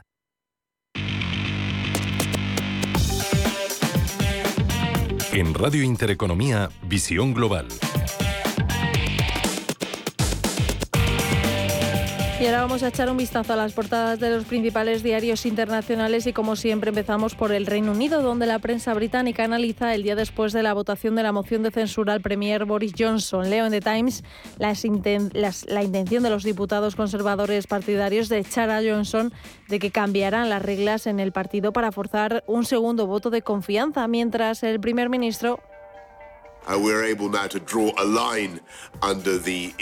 [SPEAKER 2] En Radio Intereconomía, Visión Global.
[SPEAKER 4] Y ahora vamos a echar un vistazo a las portadas de los principales diarios internacionales y como siempre empezamos por el Reino Unido, donde la prensa británica analiza el día después de la votación de la moción de censura al Premier Boris Johnson. Leo en The Times la intención de los diputados conservadores partidarios de echar a Johnson de que cambiarán las reglas en el partido para forzar un segundo voto de confianza, mientras el primer ministro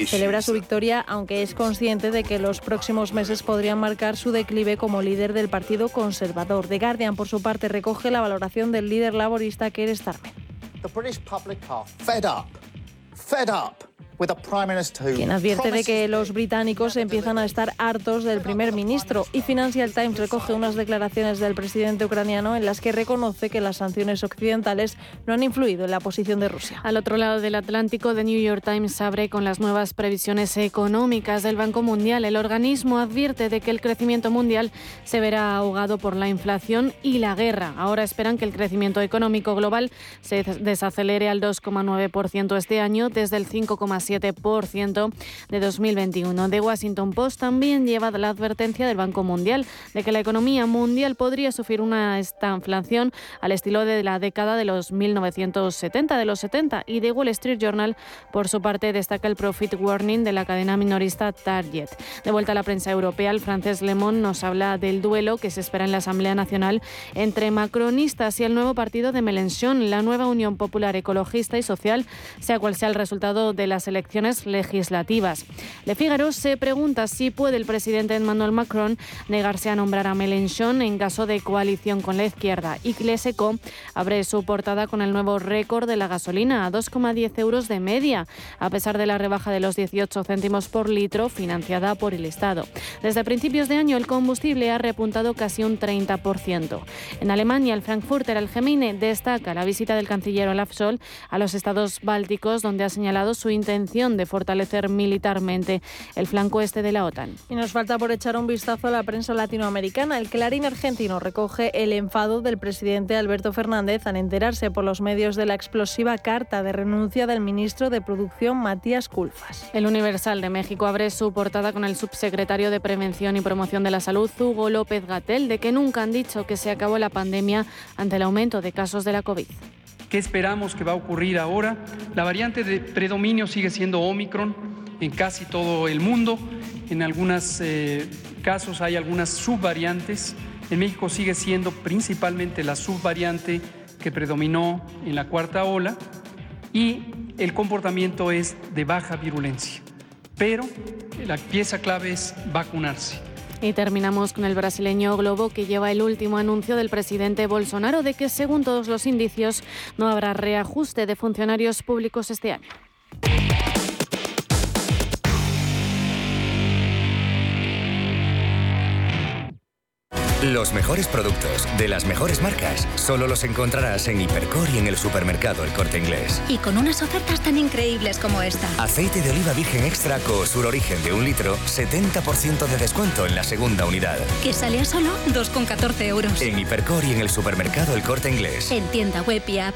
[SPEAKER 4] Celebra su victoria, aunque es consciente de que los próximos meses podrían marcar su declive como líder del Partido Conservador. The Guardian, por su parte, recoge la valoración del líder laborista Keir Starmer. Quien advierte de que los británicos empiezan a estar hartos del primer ministro y Financial Times recoge unas declaraciones del presidente ucraniano en las que reconoce que las sanciones occidentales no han influido en la posición de Rusia.
[SPEAKER 5] Al otro lado del Atlántico, The New York Times abre con las nuevas previsiones económicas del Banco Mundial. El organismo advierte de que el crecimiento mundial se verá ahogado por la inflación y la guerra. Ahora esperan que el crecimiento económico global se desacelere al 2,9% este año desde el 5,7% 0,7% de 2021. The Washington Post también lleva la advertencia del Banco Mundial de que la economía mundial podría sufrir una estanflación al estilo de la década de los 1970, de los 70. Y The Wall Street Journal, por su parte, destaca el profit warning de la cadena minorista Target. De vuelta a la prensa europea, el francés Le Monde nos habla del duelo que se espera en la Asamblea Nacional entre macronistas y el nuevo partido de Mélenchon, la nueva Unión Popular Ecologista y Social, sea cual sea el resultado de las elecciones legislativas. Le Figaro se pregunta si puede el presidente Emmanuel Macron negarse a nombrar a Mélenchon en caso de coalición con la izquierda. Y Cleseco abre su portada con el nuevo récord de la gasolina a 2,10 euros de media, a pesar de la rebaja de los 18 céntimos por litro financiada por el Estado. Desde principios de año el combustible ha repuntado casi un 30%. En Alemania, el Frankfurter Allgemeine destaca la visita del canciller Olaf Scholz a los estados bálticos, donde ha señalado su intención de fortalecer militarmente el flanco este de la OTAN.
[SPEAKER 4] Y nos falta por echar un vistazo a la prensa latinoamericana. El Clarín argentino recoge el enfado del presidente Alberto Fernández al enterarse por los medios de la explosiva carta de renuncia del ministro de Producción Matías Culfas.
[SPEAKER 5] El Universal de México abre su portada con el subsecretario de Prevención y Promoción de la Salud, Hugo López Gatel, de que nunca han dicho que se acabó la pandemia ante el aumento de casos de la COVID.
[SPEAKER 25] ¿Qué esperamos que va a ocurrir ahora? La variante de predominio sigue siendo Omicron en casi todo el mundo. En algunos eh, casos hay algunas subvariantes. En México sigue siendo principalmente la subvariante que predominó en la cuarta ola y el comportamiento es de baja virulencia. Pero la pieza clave es vacunarse.
[SPEAKER 5] Y terminamos con el brasileño Globo, que lleva el último anuncio del presidente Bolsonaro de que, según todos los indicios, no habrá reajuste de funcionarios públicos este año.
[SPEAKER 23] Los mejores productos de las mejores marcas solo los encontrarás en Hipercor y en el supermercado El Corte Inglés.
[SPEAKER 24] Y con unas ofertas tan increíbles como esta.
[SPEAKER 23] Aceite de oliva virgen extra Sur Origen de un litro, 70% de descuento en la segunda unidad.
[SPEAKER 24] Que sale a solo 2,14 euros.
[SPEAKER 23] En Hipercor y en el supermercado El Corte Inglés.
[SPEAKER 24] En tienda web y app.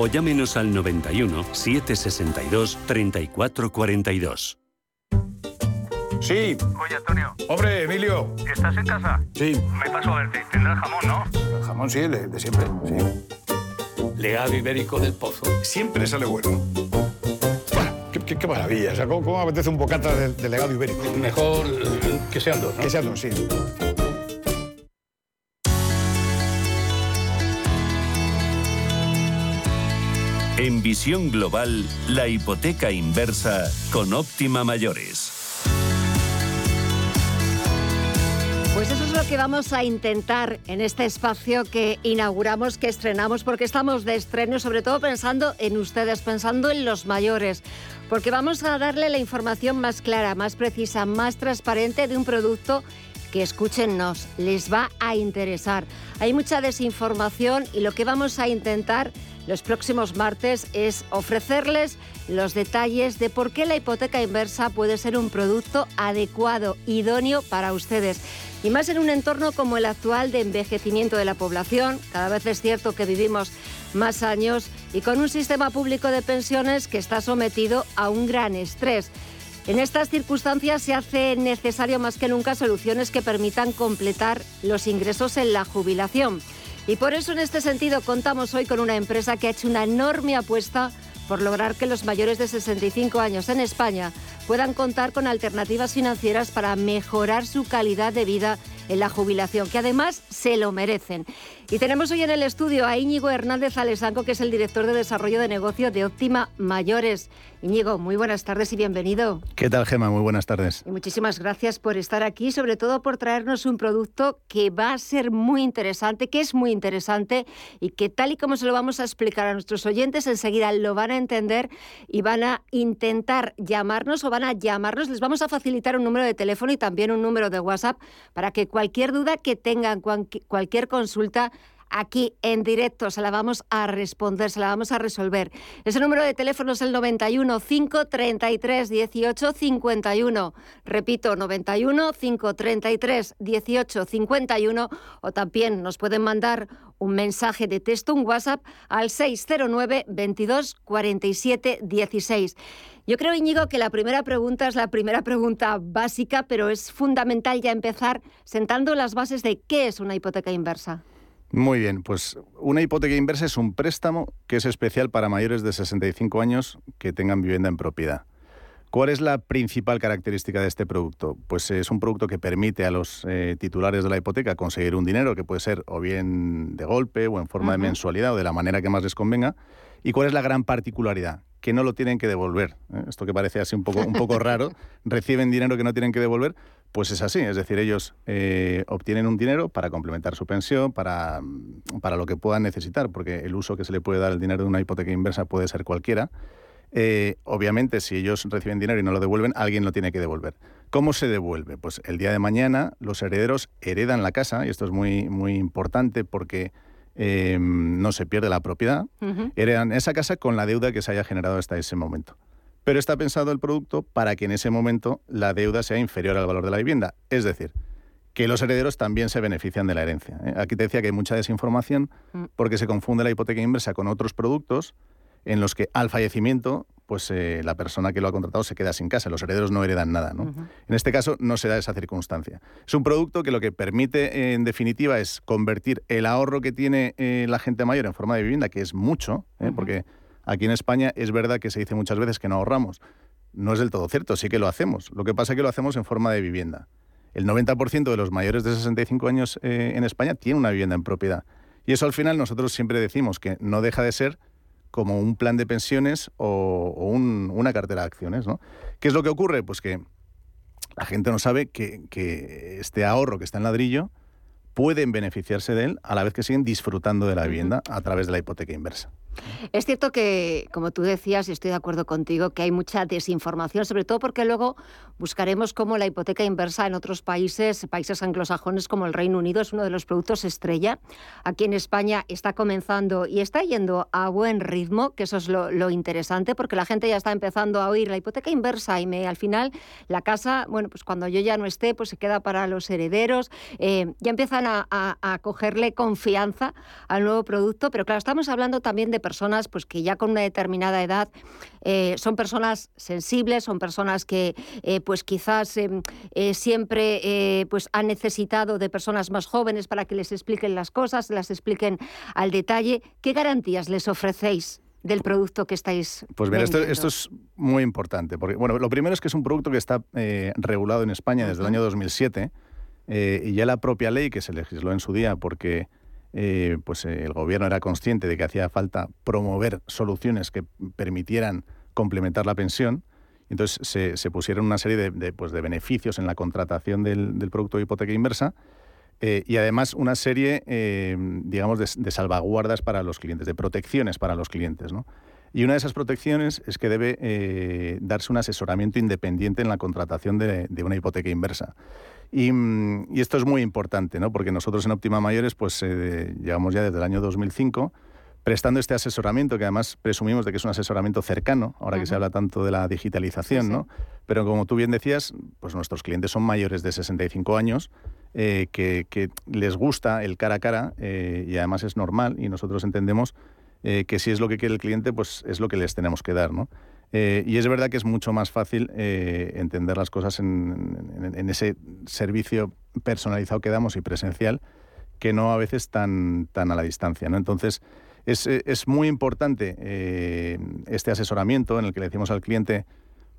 [SPEAKER 26] o llámenos al 91 762 3442.
[SPEAKER 27] Sí.
[SPEAKER 15] Oye, Antonio.
[SPEAKER 27] Hombre, Emilio.
[SPEAKER 15] ¿Estás en casa?
[SPEAKER 27] Sí.
[SPEAKER 15] Me paso a verte. Tendrás jamón, ¿no?
[SPEAKER 27] El jamón sí, el de, siempre, sí.
[SPEAKER 15] Legado ibérico del pozo.
[SPEAKER 27] Siempre sale bueno. Qué, qué- qué maravilla. O sea, ¿cómo, apetece un bocata de, de legado ibérico?
[SPEAKER 15] Mejor que sean dos, ¿no?
[SPEAKER 27] Que sean dos, sí.
[SPEAKER 26] En visión global, la hipoteca inversa con óptima mayores.
[SPEAKER 1] Pues eso es lo que vamos a intentar en este espacio que inauguramos, que estrenamos, porque estamos de estreno, sobre todo pensando en ustedes, pensando en los mayores, porque vamos a darle la información más clara, más precisa, más transparente de un producto que escúchennos, les va a interesar. Hay mucha desinformación y lo que vamos a intentar los próximos martes es ofrecerles los detalles de por qué la hipoteca inversa puede ser un producto adecuado, idóneo para ustedes. Y más en un entorno como el actual de envejecimiento de la población, cada vez es cierto que vivimos más años y con un sistema público de pensiones que está sometido a un gran estrés. En estas circunstancias se hace necesario más que nunca soluciones que permitan completar los ingresos en la jubilación. Y por eso en este sentido contamos hoy con una empresa que ha hecho una enorme apuesta por lograr que los mayores de 65 años en España puedan contar con alternativas financieras para mejorar su calidad de vida en la jubilación, que además se lo merecen. Y tenemos hoy en el estudio a Íñigo Hernández Alesanco, que es el director de desarrollo de negocio de Óptima Mayores. Íñigo, muy buenas tardes y bienvenido.
[SPEAKER 28] ¿Qué tal, Gema? Muy buenas tardes.
[SPEAKER 1] Y muchísimas gracias por estar aquí, sobre todo por traernos un producto que va a ser muy interesante, que es muy interesante y que tal y como se lo vamos a explicar a nuestros oyentes, enseguida lo van a entender y van a intentar llamarnos o van a llamarnos. Les vamos a facilitar un número de teléfono y también un número de WhatsApp para que cualquier duda que tengan, cualquier consulta, aquí en directo. Se la vamos a responder, se la vamos a resolver. Ese número de teléfono es el 91 533 18 51. Repito, 91 533 18 51. O también nos pueden mandar un mensaje de texto, un WhatsApp al 609 22 47 16. Yo creo, Íñigo, que la primera pregunta es la primera pregunta básica, pero es fundamental ya empezar sentando las bases de qué es una hipoteca inversa.
[SPEAKER 28] Muy bien, pues una hipoteca inversa es un préstamo que es especial para mayores de 65 años que tengan vivienda en propiedad. ¿Cuál es la principal característica de este producto? Pues es un producto que permite a los eh, titulares de la hipoteca conseguir un dinero que puede ser o bien de golpe o en forma de mensualidad o de la manera que más les convenga. ¿Y cuál es la gran particularidad? Que no lo tienen que devolver. ¿eh? Esto que parece así un poco, un poco raro, reciben dinero que no tienen que devolver, pues es así, es decir, ellos eh, obtienen un dinero para complementar su pensión, para, para, lo que puedan necesitar, porque el uso que se le puede dar al dinero de una hipoteca inversa puede ser cualquiera. Eh, obviamente, si ellos reciben dinero y no lo devuelven, alguien lo tiene que devolver. ¿Cómo se devuelve? Pues el día de mañana los herederos heredan la casa, y esto es muy, muy importante porque eh, no se pierde la propiedad, heredan esa casa con la deuda que se haya generado hasta ese momento pero está pensado el producto para que en ese momento la deuda sea inferior al valor de la vivienda. Es decir, que los herederos también se benefician de la herencia. ¿eh? Aquí te decía que hay mucha desinformación mm. porque se confunde la hipoteca inversa con otros productos en los que al fallecimiento pues eh, la persona que lo ha contratado se queda sin casa, los herederos no heredan nada. En este caso no se da esa circunstancia. Es un producto que lo que permite en definitiva es convertir el ahorro que tiene eh, la gente mayor en forma de vivienda, que es mucho, porque Aquí en España es verdad que se dice muchas veces que no ahorramos. No es del todo cierto, sí que lo hacemos. Lo que pasa es que lo hacemos en forma de vivienda. El 90% de los mayores de 65 años eh, en España tiene una vivienda en propiedad. Y eso al final nosotros siempre decimos que no deja de ser como un plan de pensiones o, una cartera de acciones. ¿no? ¿Qué es lo que ocurre? Pues que la gente no sabe que, que este ahorro que está en ladrillo pueden beneficiarse de él a la vez que siguen disfrutando de la vivienda a través de la hipoteca inversa.
[SPEAKER 1] Es cierto que, como tú decías, y estoy de acuerdo contigo, que hay mucha desinformación, sobre todo porque luego buscaremos cómo la hipoteca inversa en otros países, países anglosajones como el Reino Unido, es uno de los productos estrella. Aquí en España está comenzando y está yendo a buen ritmo, que eso es lo, interesante, porque la gente ya está empezando a oír la hipoteca inversa y me, al final la casa, bueno, pues cuando yo ya no esté, pues se queda para los herederos. Eh, ya empiezan a, a cogerle confianza al nuevo producto, pero claro, estamos hablando también de personas pues, que ya con una determinada edad eh, son personas sensibles, son personas que eh, pues quizás eh, siempre pues han necesitado de personas más jóvenes para que les expliquen las cosas, las expliquen al detalle. ¿Qué garantías les ofrecéis? del producto que estáis.
[SPEAKER 28] Pues mira, esto, es muy importante. Porque, bueno, lo primero es que es un producto que está regulado en España desde el año 2007 y ya la propia ley que se legisló en su día, porque eh, pues eh, el gobierno era consciente de que hacía falta promover soluciones que permitieran complementar la pensión. Entonces se, pusieron una serie de, pues de, beneficios en la contratación del, producto de hipoteca inversa eh, y además una serie, digamos, de, salvaguardas para los clientes, de protecciones para los clientes. Y una de esas protecciones es que debe darse un asesoramiento independiente en la contratación de, una hipoteca inversa. Mm, y, esto es muy importante, ¿no? porque nosotros en Óptima Mayores pues, eh, llevamos ya desde el año 2005 prestando este asesoramiento, que además presumimos de que es un asesoramiento cercano, ahora que se habla tanto de la digitalización, ¿no? Pero como tú bien decías, pues nuestros clientes son mayores de 65 años, eh, que, les gusta el cara a cara eh, y además es normal y nosotros entendemos que si es lo que quiere el cliente, pues es lo que les tenemos que dar, ¿no? Eh, y es verdad que es mucho más fácil eh, entender las cosas en, ese servicio personalizado que damos y presencial que no a veces tan, tan a la distancia. ¿no? Entonces, es, es muy importante eh, este asesoramiento en el que le decimos al cliente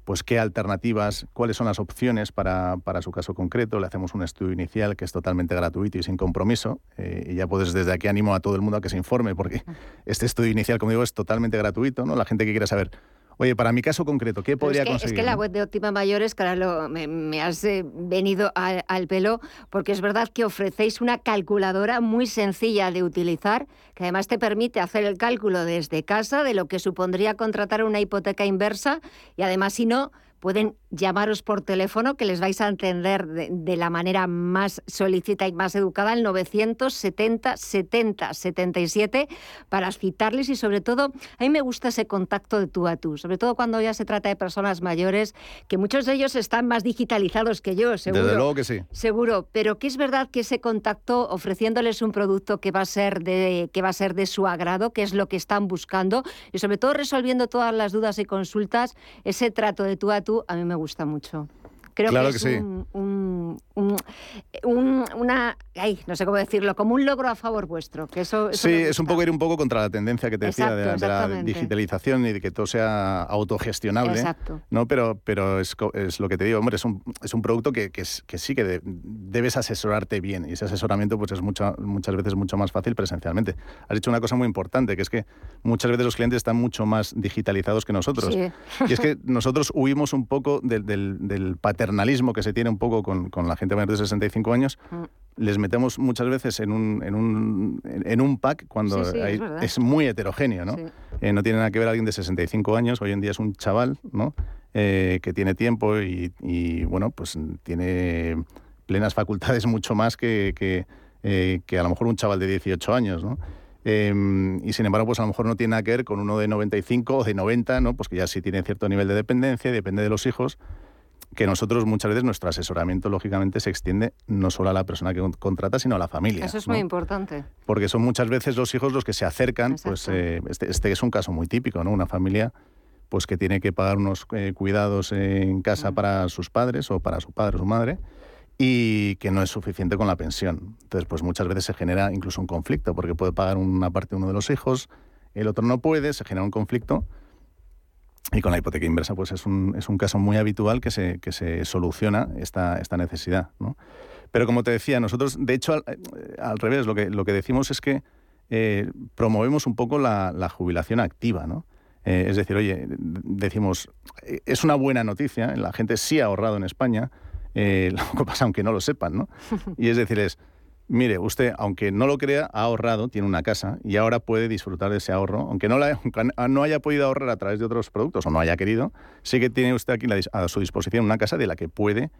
[SPEAKER 28] pues qué alternativas, cuáles son las opciones para, para, su caso concreto. Le hacemos un estudio inicial que es totalmente gratuito y sin compromiso. Eh, y ya puedes desde aquí animo a todo el mundo a que se informe, porque este estudio inicial, como digo, es totalmente gratuito. ¿no? La gente que quiera saber Oye, para mi caso concreto, ¿qué podría
[SPEAKER 1] es que,
[SPEAKER 28] conseguir?
[SPEAKER 1] Es que la web de Óptima Mayores, que ahora me, has eh, venido al pelo, porque es verdad que ofrecéis una calculadora muy sencilla de utilizar, que además te permite hacer el cálculo desde casa de lo que supondría contratar una hipoteca inversa y además, si no, pueden llamaros por teléfono, que les vais a entender de, la manera más solícita y más educada, el 970 70 77, para citarles y sobre todo, a mí me gusta ese contacto de tú a tú, sobre todo cuando ya se trata de personas mayores, que muchos de ellos están más digitalizados que yo, seguro.
[SPEAKER 28] Desde luego que sí.
[SPEAKER 1] Seguro, pero que es verdad que ese contacto, ofreciéndoles un producto que va a ser de, que va a ser de su agrado, que es lo que están buscando, y sobre todo resolviendo todas las dudas y consultas, ese trato de tú a tú a mí me gusta mucho. Creo
[SPEAKER 28] claro
[SPEAKER 1] que,
[SPEAKER 28] que
[SPEAKER 1] es
[SPEAKER 28] sí.
[SPEAKER 1] un, un, un, una, ay, no sé cómo decirlo, como un logro a favor vuestro. Que eso, eso
[SPEAKER 28] sí, es un poco ir un poco contra la tendencia que te decía de, la digitalización y de que todo sea autogestionable.
[SPEAKER 1] Exacto.
[SPEAKER 28] ¿no? Pero, pero es, es lo que te digo, hombre, es un, es un producto que, que, que sí que de- debes asesorarte bien y ese asesoramiento pues es mucha- muchas veces mucho más fácil presencialmente. Has dicho una cosa muy importante, que es que muchas veces los clientes están mucho más digitalizados que nosotros.
[SPEAKER 1] Sí.
[SPEAKER 28] Y es que nosotros huimos un poco del, del- del paternalismo que se tiene un poco con, con la gente mayor de 65 años.
[SPEAKER 1] Mm.
[SPEAKER 28] Les metemos muchas veces en un, en un, en un pack cuando
[SPEAKER 1] Sí, sí, es
[SPEAKER 28] hay-
[SPEAKER 1] verdad.
[SPEAKER 28] es muy heterogéneo, ¿no?
[SPEAKER 1] Sí.
[SPEAKER 28] Eh, no tiene nada que ver alguien de 65 años, hoy en día es un chaval, ¿no? Eh, que tiene tiempo y, y, bueno, pues tiene plenas facultades mucho más que, que, eh, que a lo mejor un chaval de 18 años, ¿no? Eh, y sin embargo, pues a lo mejor no tiene nada que ver con uno de 95 o de 90, ¿no? Pues que ya sí tiene cierto nivel de dependencia, y depende de los hijos, que nosotros muchas veces nuestro asesoramiento lógicamente se extiende no solo a la persona que con- contrata, sino a la familia.
[SPEAKER 1] Eso es
[SPEAKER 28] ¿no?
[SPEAKER 1] muy importante.
[SPEAKER 28] porque son muchas veces los hijos los que se acercan, pues eh, este, este es un caso muy típico, ¿no? Una familia pues que tiene que pagar unos eh, cuidados en casa para sus padres o para su padre o su madre y que no es suficiente con la pensión. Entonces, pues muchas veces se genera incluso un conflicto porque puede pagar una parte uno de los hijos, el otro no puede, se genera un conflicto y con la hipoteca inversa, pues es un, es un caso muy habitual que se, que se soluciona esta, esta necesidad. ¿no? Pero como te decía, nosotros, de hecho, al, eh, al revés, lo que, lo que decimos es que eh, promovemos un poco la, la jubilación activa. ¿no? Eh, es decir, oye, decimos, es una buena noticia, la gente sí ha ahorrado en España, lo que pasa aunque no lo sepan, ¿no? Y es decir, es, mire, usted, aunque no lo crea, ha ahorrado, tiene una casa y ahora puede disfrutar de ese ahorro, aunque no, la- aunque no haya podido ahorrar a través de otros productos o no haya querido, sí que tiene usted aquí a su disposición una casa de la que puede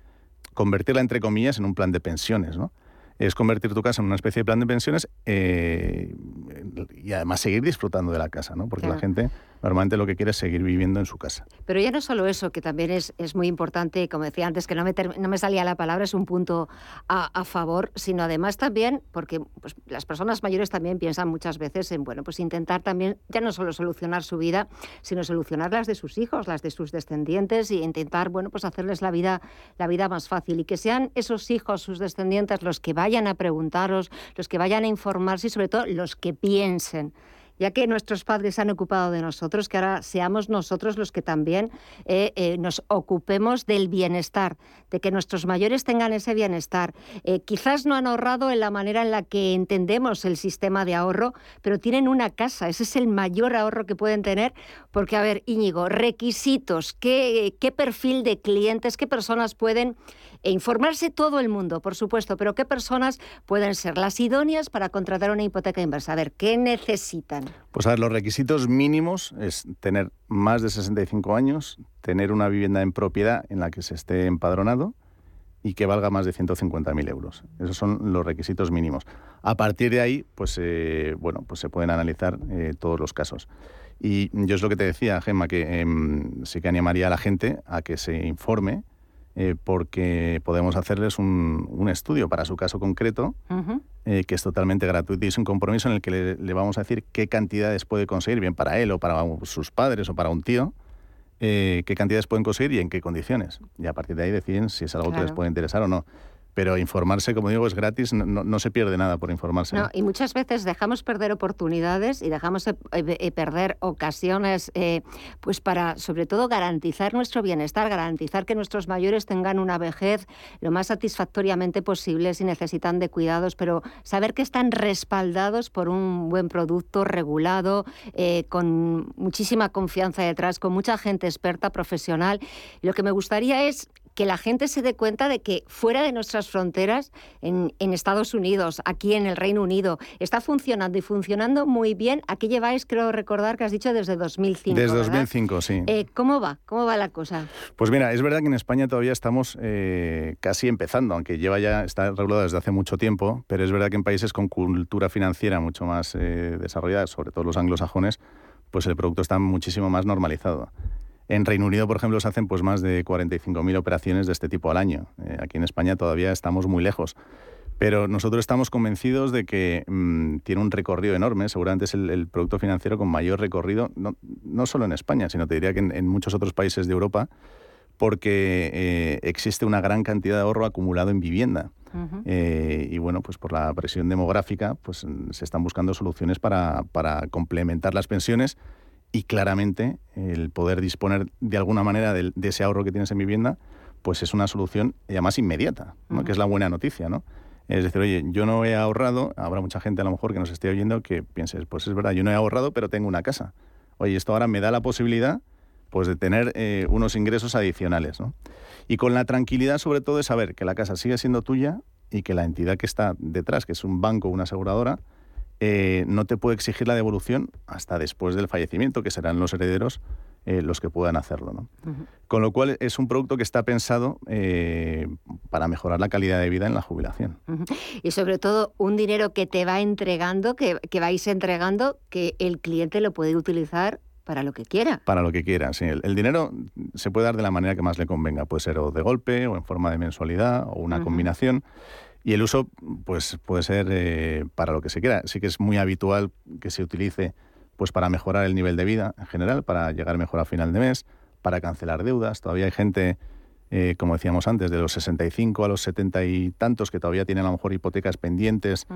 [SPEAKER 28] convertirla, entre comillas, en un plan de pensiones, ¿no? Es convertir tu casa en una especie de plan de pensiones eh, y además seguir disfrutando de la casa, ¿no? Porque la gente normalmente lo que quiere es seguir viviendo en su casa.
[SPEAKER 1] Pero ya no solo eso, que también es, es muy importante, como decía antes, que no me, no me salía la palabra, es un punto a, a favor, sino además también, porque pues, las personas mayores también piensan muchas veces en, bueno, pues intentar también, ya no solo solucionar su vida, sino solucionar las de sus hijos, las de sus descendientes y intentar, bueno, pues hacerles la vida, la vida más fácil y que sean esos hijos, sus descendientes, los que vayan a preguntaros, los que vayan a informarse y sobre todo los que piensen ya que nuestros padres han ocupado de nosotros, que ahora seamos nosotros los que también eh, eh, nos ocupemos del bienestar, de que nuestros mayores tengan ese bienestar. Eh, quizás no han ahorrado en la manera en la que entendemos el sistema de ahorro, pero tienen una casa, ese es el mayor ahorro que pueden tener, porque, a ver, Íñigo, requisitos, qué, qué perfil de clientes, qué personas pueden e informarse todo el mundo, por supuesto, pero qué personas pueden ser las idóneas para contratar una hipoteca inversa. A ver, ¿qué necesitan?
[SPEAKER 28] Pues a ver, los requisitos mínimos es tener más de 65 años, tener una vivienda en propiedad en la que se esté empadronado y que valga más de 150.000 euros. Esos son los requisitos mínimos. A partir de ahí, pues, eh, bueno, pues se pueden analizar eh, todos los casos. Y yo es lo que te decía, Gemma, que em, sí que animaría a la gente a que se informe eh, porque podemos hacerles un, un estudio para su caso concreto eh, que es totalmente gratuito y es un compromiso en el que le, le vamos a decir qué cantidades puede conseguir, bien para él o para sus padres o para un tío, eh, qué cantidades pueden conseguir y en qué condiciones. Y a partir de ahí deciden si es algo que les puede interesar o no. Pero informarse, como digo, es gratis, no, no- se pierde nada por informarse.
[SPEAKER 1] No, y muchas veces dejamos perder oportunidades y dejamos eh, eh, perder ocasiones, eh, pues para, sobre todo, garantizar nuestro bienestar, garantizar que nuestros mayores tengan una vejez lo más satisfactoriamente posible si necesitan de cuidados, pero saber que están respaldados por un buen producto regulado, eh, con muchísima confianza detrás, con mucha gente experta, profesional. Lo que me gustaría es que la gente se dé cuenta de que fuera de nuestras fronteras, en, en Estados Unidos, aquí en el Reino Unido, está funcionando y funcionando muy bien. Aquí lleváis, creo recordar que has dicho desde 2005.
[SPEAKER 28] Desde
[SPEAKER 1] ¿verdad?
[SPEAKER 28] 2005, sí.
[SPEAKER 1] Eh, ¿Cómo va? ¿Cómo va la cosa?
[SPEAKER 28] Pues mira, es verdad que en España todavía estamos eh, casi empezando, aunque lleva ya, está regulado desde hace mucho tiempo, pero es verdad que en países con cultura financiera mucho más eh, desarrollada, sobre todo los anglosajones, pues el producto está muchísimo más normalizado. En Reino Unido, por ejemplo, se hacen pues más de 45.000 operaciones de este tipo al año. Eh, aquí en España todavía estamos muy lejos. Pero nosotros estamos convencidos de que mm, tiene un recorrido enorme. Seguramente es el, el producto financiero con mayor recorrido, no, no solo en España, sino te diría que en, en muchos otros países de Europa, porque eh, existe una gran cantidad de ahorro acumulado en vivienda. Eh, y bueno, pues por la presión demográfica, pues se están buscando soluciones para, para complementar las pensiones y claramente el poder disponer de alguna manera de, ese ahorro que tienes en vivienda, pues es una solución y además inmediata, ¿no? que es la buena noticia, ¿no? Es decir, oye, yo no he ahorrado, habrá mucha gente a lo mejor que nos esté oyendo que pienses, pues es verdad, yo no he ahorrado, pero tengo una casa. Oye, esto ahora me da la posibilidad pues de tener eh, unos ingresos adicionales, ¿no? Y con la tranquilidad sobre todo de saber que la casa sigue siendo tuya y que la entidad que está detrás, que es un banco o una aseguradora, eh, no te puede exigir la devolución hasta después del fallecimiento, que serán los herederos eh, los que puedan hacerlo. ¿no? Con lo cual es un producto que está pensado eh, para mejorar la calidad de vida en la jubilación.
[SPEAKER 1] Y sobre todo, un dinero que te va entregando, que, que vais entregando, que el cliente lo puede utilizar para lo que quiera.
[SPEAKER 28] Para lo que quiera, sí. El, el dinero se puede dar de la manera que más le convenga. Puede ser o de golpe, o en forma de mensualidad, o una combinación. Y el uso pues, puede ser eh, para lo que se quiera. Sí que es muy habitual que se utilice pues, para mejorar el nivel de vida en general, para llegar mejor a final de mes, para cancelar deudas. Todavía hay gente, eh, como decíamos antes, de los 65 a los 70 y tantos que todavía tienen a lo mejor hipotecas pendientes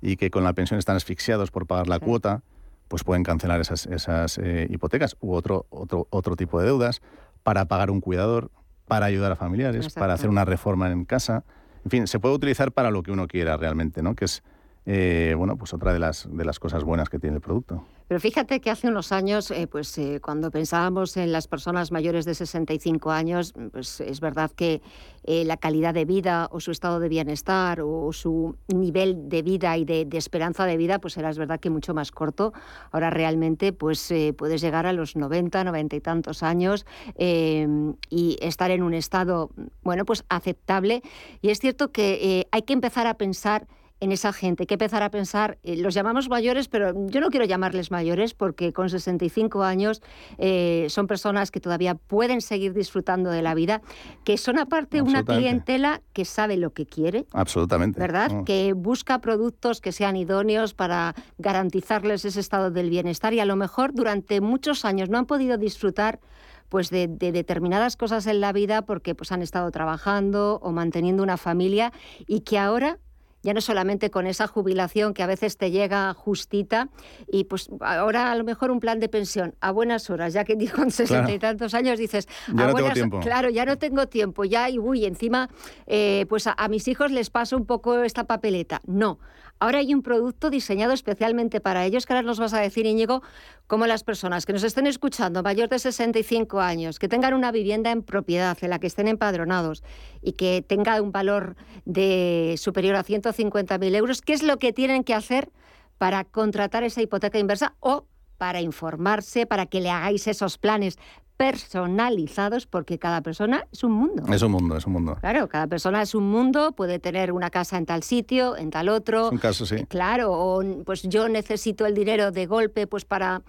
[SPEAKER 28] y que con la pensión están asfixiados por pagar la cuota, pues pueden cancelar esas, esas eh, hipotecas u otro, otro, otro tipo de deudas para pagar un cuidador, para ayudar a familiares,
[SPEAKER 1] Exacto.
[SPEAKER 28] para hacer una reforma en casa. En fin, se puede utilizar para lo que uno quiera realmente, ¿no? Que es, eh, bueno, pues otra de las, de las cosas buenas que tiene el producto.
[SPEAKER 1] Pero fíjate que hace unos años, eh, pues eh, cuando pensábamos en las personas mayores de 65 años, pues es verdad que la calidad de vida o su estado de bienestar o su nivel de vida y de, de esperanza de vida, pues era es verdad que mucho más corto. Ahora realmente, pues puedes llegar a los 90, 90 y tantos años eh, y estar en un estado, bueno, pues aceptable. Y es cierto que hay que empezar a pensar en esa gente, hay que empezar a pensar, eh, los llamamos mayores, pero yo no quiero llamarles mayores porque con 65 años eh, son personas que todavía pueden seguir disfrutando de la vida, que son aparte una clientela que sabe lo que quiere,
[SPEAKER 28] Absolutamente.
[SPEAKER 1] ¿verdad? Que busca productos que sean idóneos para garantizarles ese estado del bienestar y a lo mejor durante muchos años no han podido disfrutar pues de, de determinadas cosas en la vida porque pues han estado trabajando o manteniendo una familia y que ahora ya no solamente con esa jubilación que a veces te llega justita y pues ahora a lo mejor un plan de pensión a buenas horas, ya que con sesenta y tantos años dices,
[SPEAKER 28] Ya
[SPEAKER 1] a
[SPEAKER 28] no tengo
[SPEAKER 1] buenas
[SPEAKER 28] tiempo.
[SPEAKER 1] claro, ya no tengo tiempo, ya y uy, encima eh, pues a, a mis hijos les paso un poco esta papeleta. No, ahora hay un producto diseñado especialmente para ellos, que ahora nos vas a decir, Íñigo, como las personas que nos estén escuchando, mayor de 65 años, que tengan una vivienda en propiedad, en la que estén empadronados y que tenga un valor de superior a 150.000 euros, ¿qué es lo que tienen que hacer para contratar esa hipoteca inversa o para informarse, para que le hagáis esos planes personalizados, porque cada persona es un mundo.
[SPEAKER 28] Es un mundo, es un mundo.
[SPEAKER 1] Claro, cada persona es un mundo, puede tener una casa en tal sitio, en tal otro.
[SPEAKER 28] Es un caso, sí.
[SPEAKER 1] Claro, o pues yo necesito el dinero de golpe pues para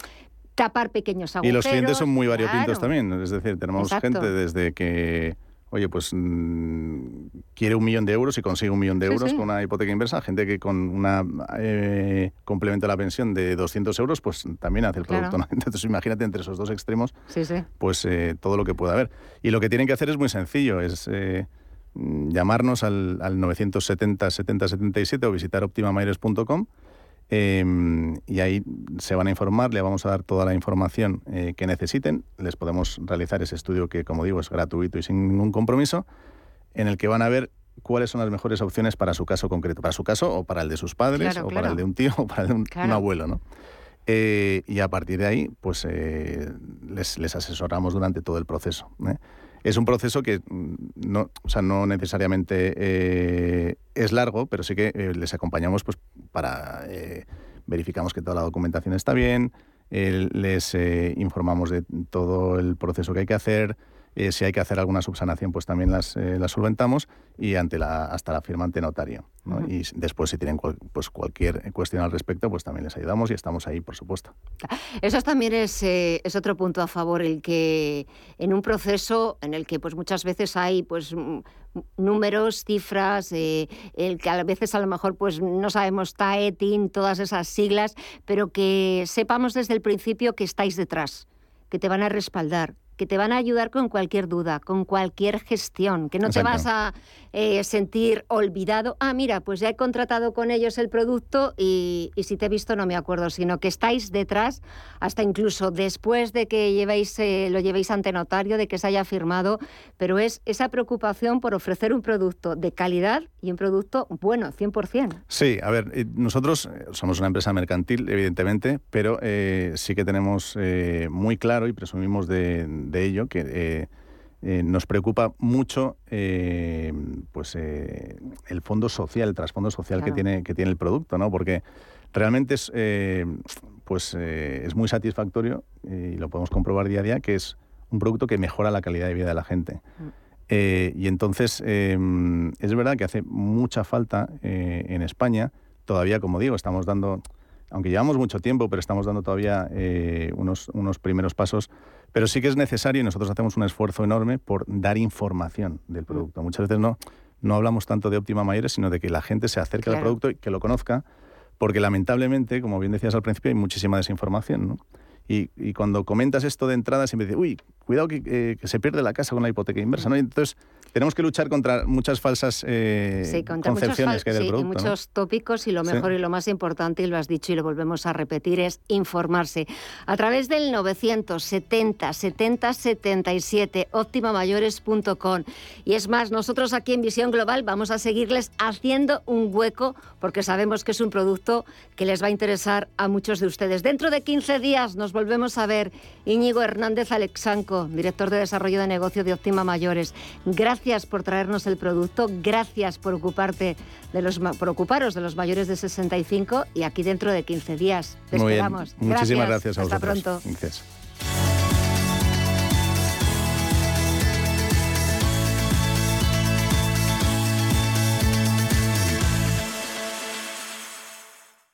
[SPEAKER 1] tapar pequeños
[SPEAKER 28] Y
[SPEAKER 1] agujeros.
[SPEAKER 28] los clientes son muy variopintos
[SPEAKER 1] Claro.
[SPEAKER 28] también. Es decir, tenemos
[SPEAKER 1] Exacto.
[SPEAKER 28] gente desde que, oye, pues mm, quiere un millón de euros y consigue un millón de euros
[SPEAKER 1] sí.
[SPEAKER 28] con una hipoteca inversa. Gente que con una eh, complemento a la pensión de 200 euros, pues también hace el
[SPEAKER 1] Claro.
[SPEAKER 28] producto. ¿no? Entonces, imagínate entre esos dos extremos,
[SPEAKER 1] Sí,
[SPEAKER 28] pues eh, todo lo que pueda haber. Y lo que tienen que hacer es muy sencillo, es... eh, mm, llamarnos al, al 970 70 77 o visitar optimamayores.com em, y ahí se van a informar, le vamos a dar toda la información eh, que necesiten, les podemos realizar ese estudio que, como digo, es gratuito y sin ningún compromiso, en el que van a ver cuáles son las mejores opciones para su caso concreto, para su caso o para el de sus padres
[SPEAKER 1] Claro,
[SPEAKER 28] o
[SPEAKER 1] claro.
[SPEAKER 28] para el de un tío o para el de un, abuelo, ¿no? Eh, y a partir de ahí, pues eh, les, les asesoramos durante todo el proceso. Es un proceso que mm, no, o sea, no necesariamente eh, es largo, pero sí que eh, les acompañamos pues, para eh, verificamos que toda la documentación está bien, eh, les eh, informamos de todo el proceso que hay que hacer, eh, si hay que hacer alguna subsanación, pues también las, eh, las solventamos y ante la, hasta la firma ante notario. ¿no?
[SPEAKER 1] Ujú.
[SPEAKER 28] Y s- después, si tienen cual- pues cualquier cuestión al respecto, pues también les ayudamos y estamos ahí, por supuesto.
[SPEAKER 1] Eso también es, eh, es otro punto a favor, el que en un proceso en el que pues muchas veces hay pues números, cifras, eh, el que a veces a lo mejor pues no sabemos TAE, TIN, todas esas siglas, pero que sepamos desde el principio que estáis detrás, que te van a respaldar, que te van a ayudar con cualquier duda, con cualquier gestión, que no te vas a eh, sentir olvidado. Ah, mira, pues ya he contratado con ellos el producto y, y si te he visto no me acuerdo, sino que estáis detrás hasta incluso después de que llevéis, eh, lo llevéis ante notario, de que se haya firmado, pero es esa preocupación por ofrecer un producto de calidad y un producto bueno, 100%.
[SPEAKER 28] Sí, a ver, eh, nosotros eh, somos una empresa mercantil, evidentemente, pero eh, sí que tenemos eh, muy claro y presumimos de, de ello que eh, eh, nos preocupa mucho eh, pues, el fondo social, el trasfondo social que, tiene, que tiene el producto, ¿no? Porque realmente es, pues, es muy satisfactorio y lo podemos comprobar día a día que es un producto que mejora la calidad de vida de la gente. Eh, y entonces eh, es verdad que hace mucha falta eh, en España. Todavía, como digo, estamos dando, aunque llevamos mucho tiempo, pero estamos dando todavía eh, unos, unos primeros pasos. Pero sí que es necesario y nosotros hacemos un esfuerzo enorme por dar información del producto. Muchas veces no, no hablamos tanto de óptima mayores, sino de que la gente se acerque al producto y que lo conozca, porque lamentablemente, como bien decías al principio, hay muchísima desinformación. ¿no? Y, y cuando comentas esto de entrada, siempre dices, uy, cuidado que, eh, que se pierde la casa con la hipoteca inversa. ¿no? Y entonces tenemos que luchar contra muchas falsas eh,
[SPEAKER 1] Sí, contra muchos,
[SPEAKER 28] concepciones
[SPEAKER 1] fal-
[SPEAKER 28] que hay del
[SPEAKER 1] sí, y
[SPEAKER 28] producto. ¿no?
[SPEAKER 1] muchos tópicos y lo
[SPEAKER 28] Sí.
[SPEAKER 1] mejor y lo más importante, y lo has dicho y lo volvemos a repetir, es informarse. A través del 970 70 77 optimamayores.com. Y es más, nosotros aquí en Visión Global vamos a seguirles haciendo un hueco porque sabemos que es un producto que les va a interesar a muchos de ustedes. Dentro de 15 días nos volvemos a ver. Íñigo Hernández Alexanco, director de desarrollo de negocio de Optima Mayores. Gracias por traernos el producto, gracias por ocuparte de los por ocuparos de los mayores de 65 y aquí dentro de 15 días. Te
[SPEAKER 28] Muy bien.
[SPEAKER 1] esperamos.
[SPEAKER 28] Muchísimas gracias, a
[SPEAKER 1] Hasta
[SPEAKER 28] vosotros.
[SPEAKER 1] pronto.
[SPEAKER 28] Gracias.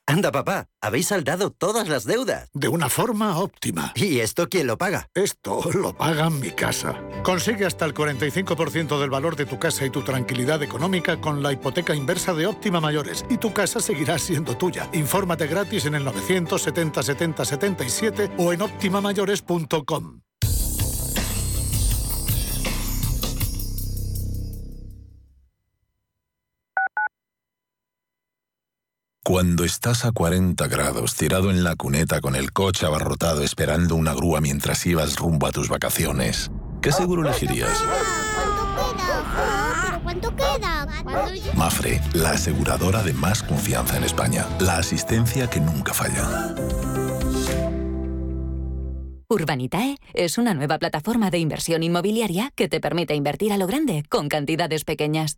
[SPEAKER 18] Anda, papá, habéis saldado todas las deudas.
[SPEAKER 14] De una forma óptima.
[SPEAKER 18] ¿Y esto quién lo paga?
[SPEAKER 14] Esto lo paga mi casa. Consigue hasta el 45% del valor de tu casa y tu tranquilidad económica con la hipoteca inversa de Óptima Mayores y tu casa seguirá siendo tuya. Infórmate gratis en el 970 70 77 o en optimamayores.com.
[SPEAKER 29] Cuando estás a 40 grados tirado en la cuneta con el coche abarrotado esperando una grúa mientras ibas rumbo a tus vacaciones, ¿qué seguro elegirías?
[SPEAKER 30] ¿Pero cuánto queda?
[SPEAKER 29] Mafre, la aseguradora de más confianza en España. La asistencia que nunca falla.
[SPEAKER 20] Urbanitae es una nueva plataforma de inversión inmobiliaria que te permite invertir a lo grande con cantidades pequeñas.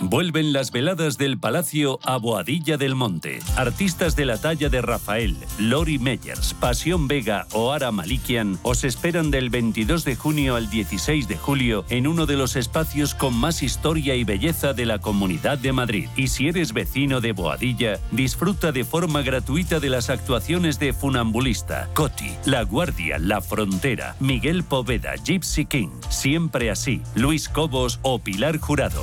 [SPEAKER 26] Vuelven las veladas del Palacio a Boadilla del Monte. Artistas de la talla de Rafael, Lori Meyers, Pasión Vega o Ara Malikian os esperan del 22 de junio al 16 de julio en uno de los espacios con más historia y belleza de la Comunidad de Madrid. Y si eres vecino de Boadilla, disfruta de forma gratuita de las actuaciones de Funambulista, Coti, La Guardia, La Frontera, Miguel Poveda, Gypsy King, Siempre Así, Luis Cobos o Pilar Jurado.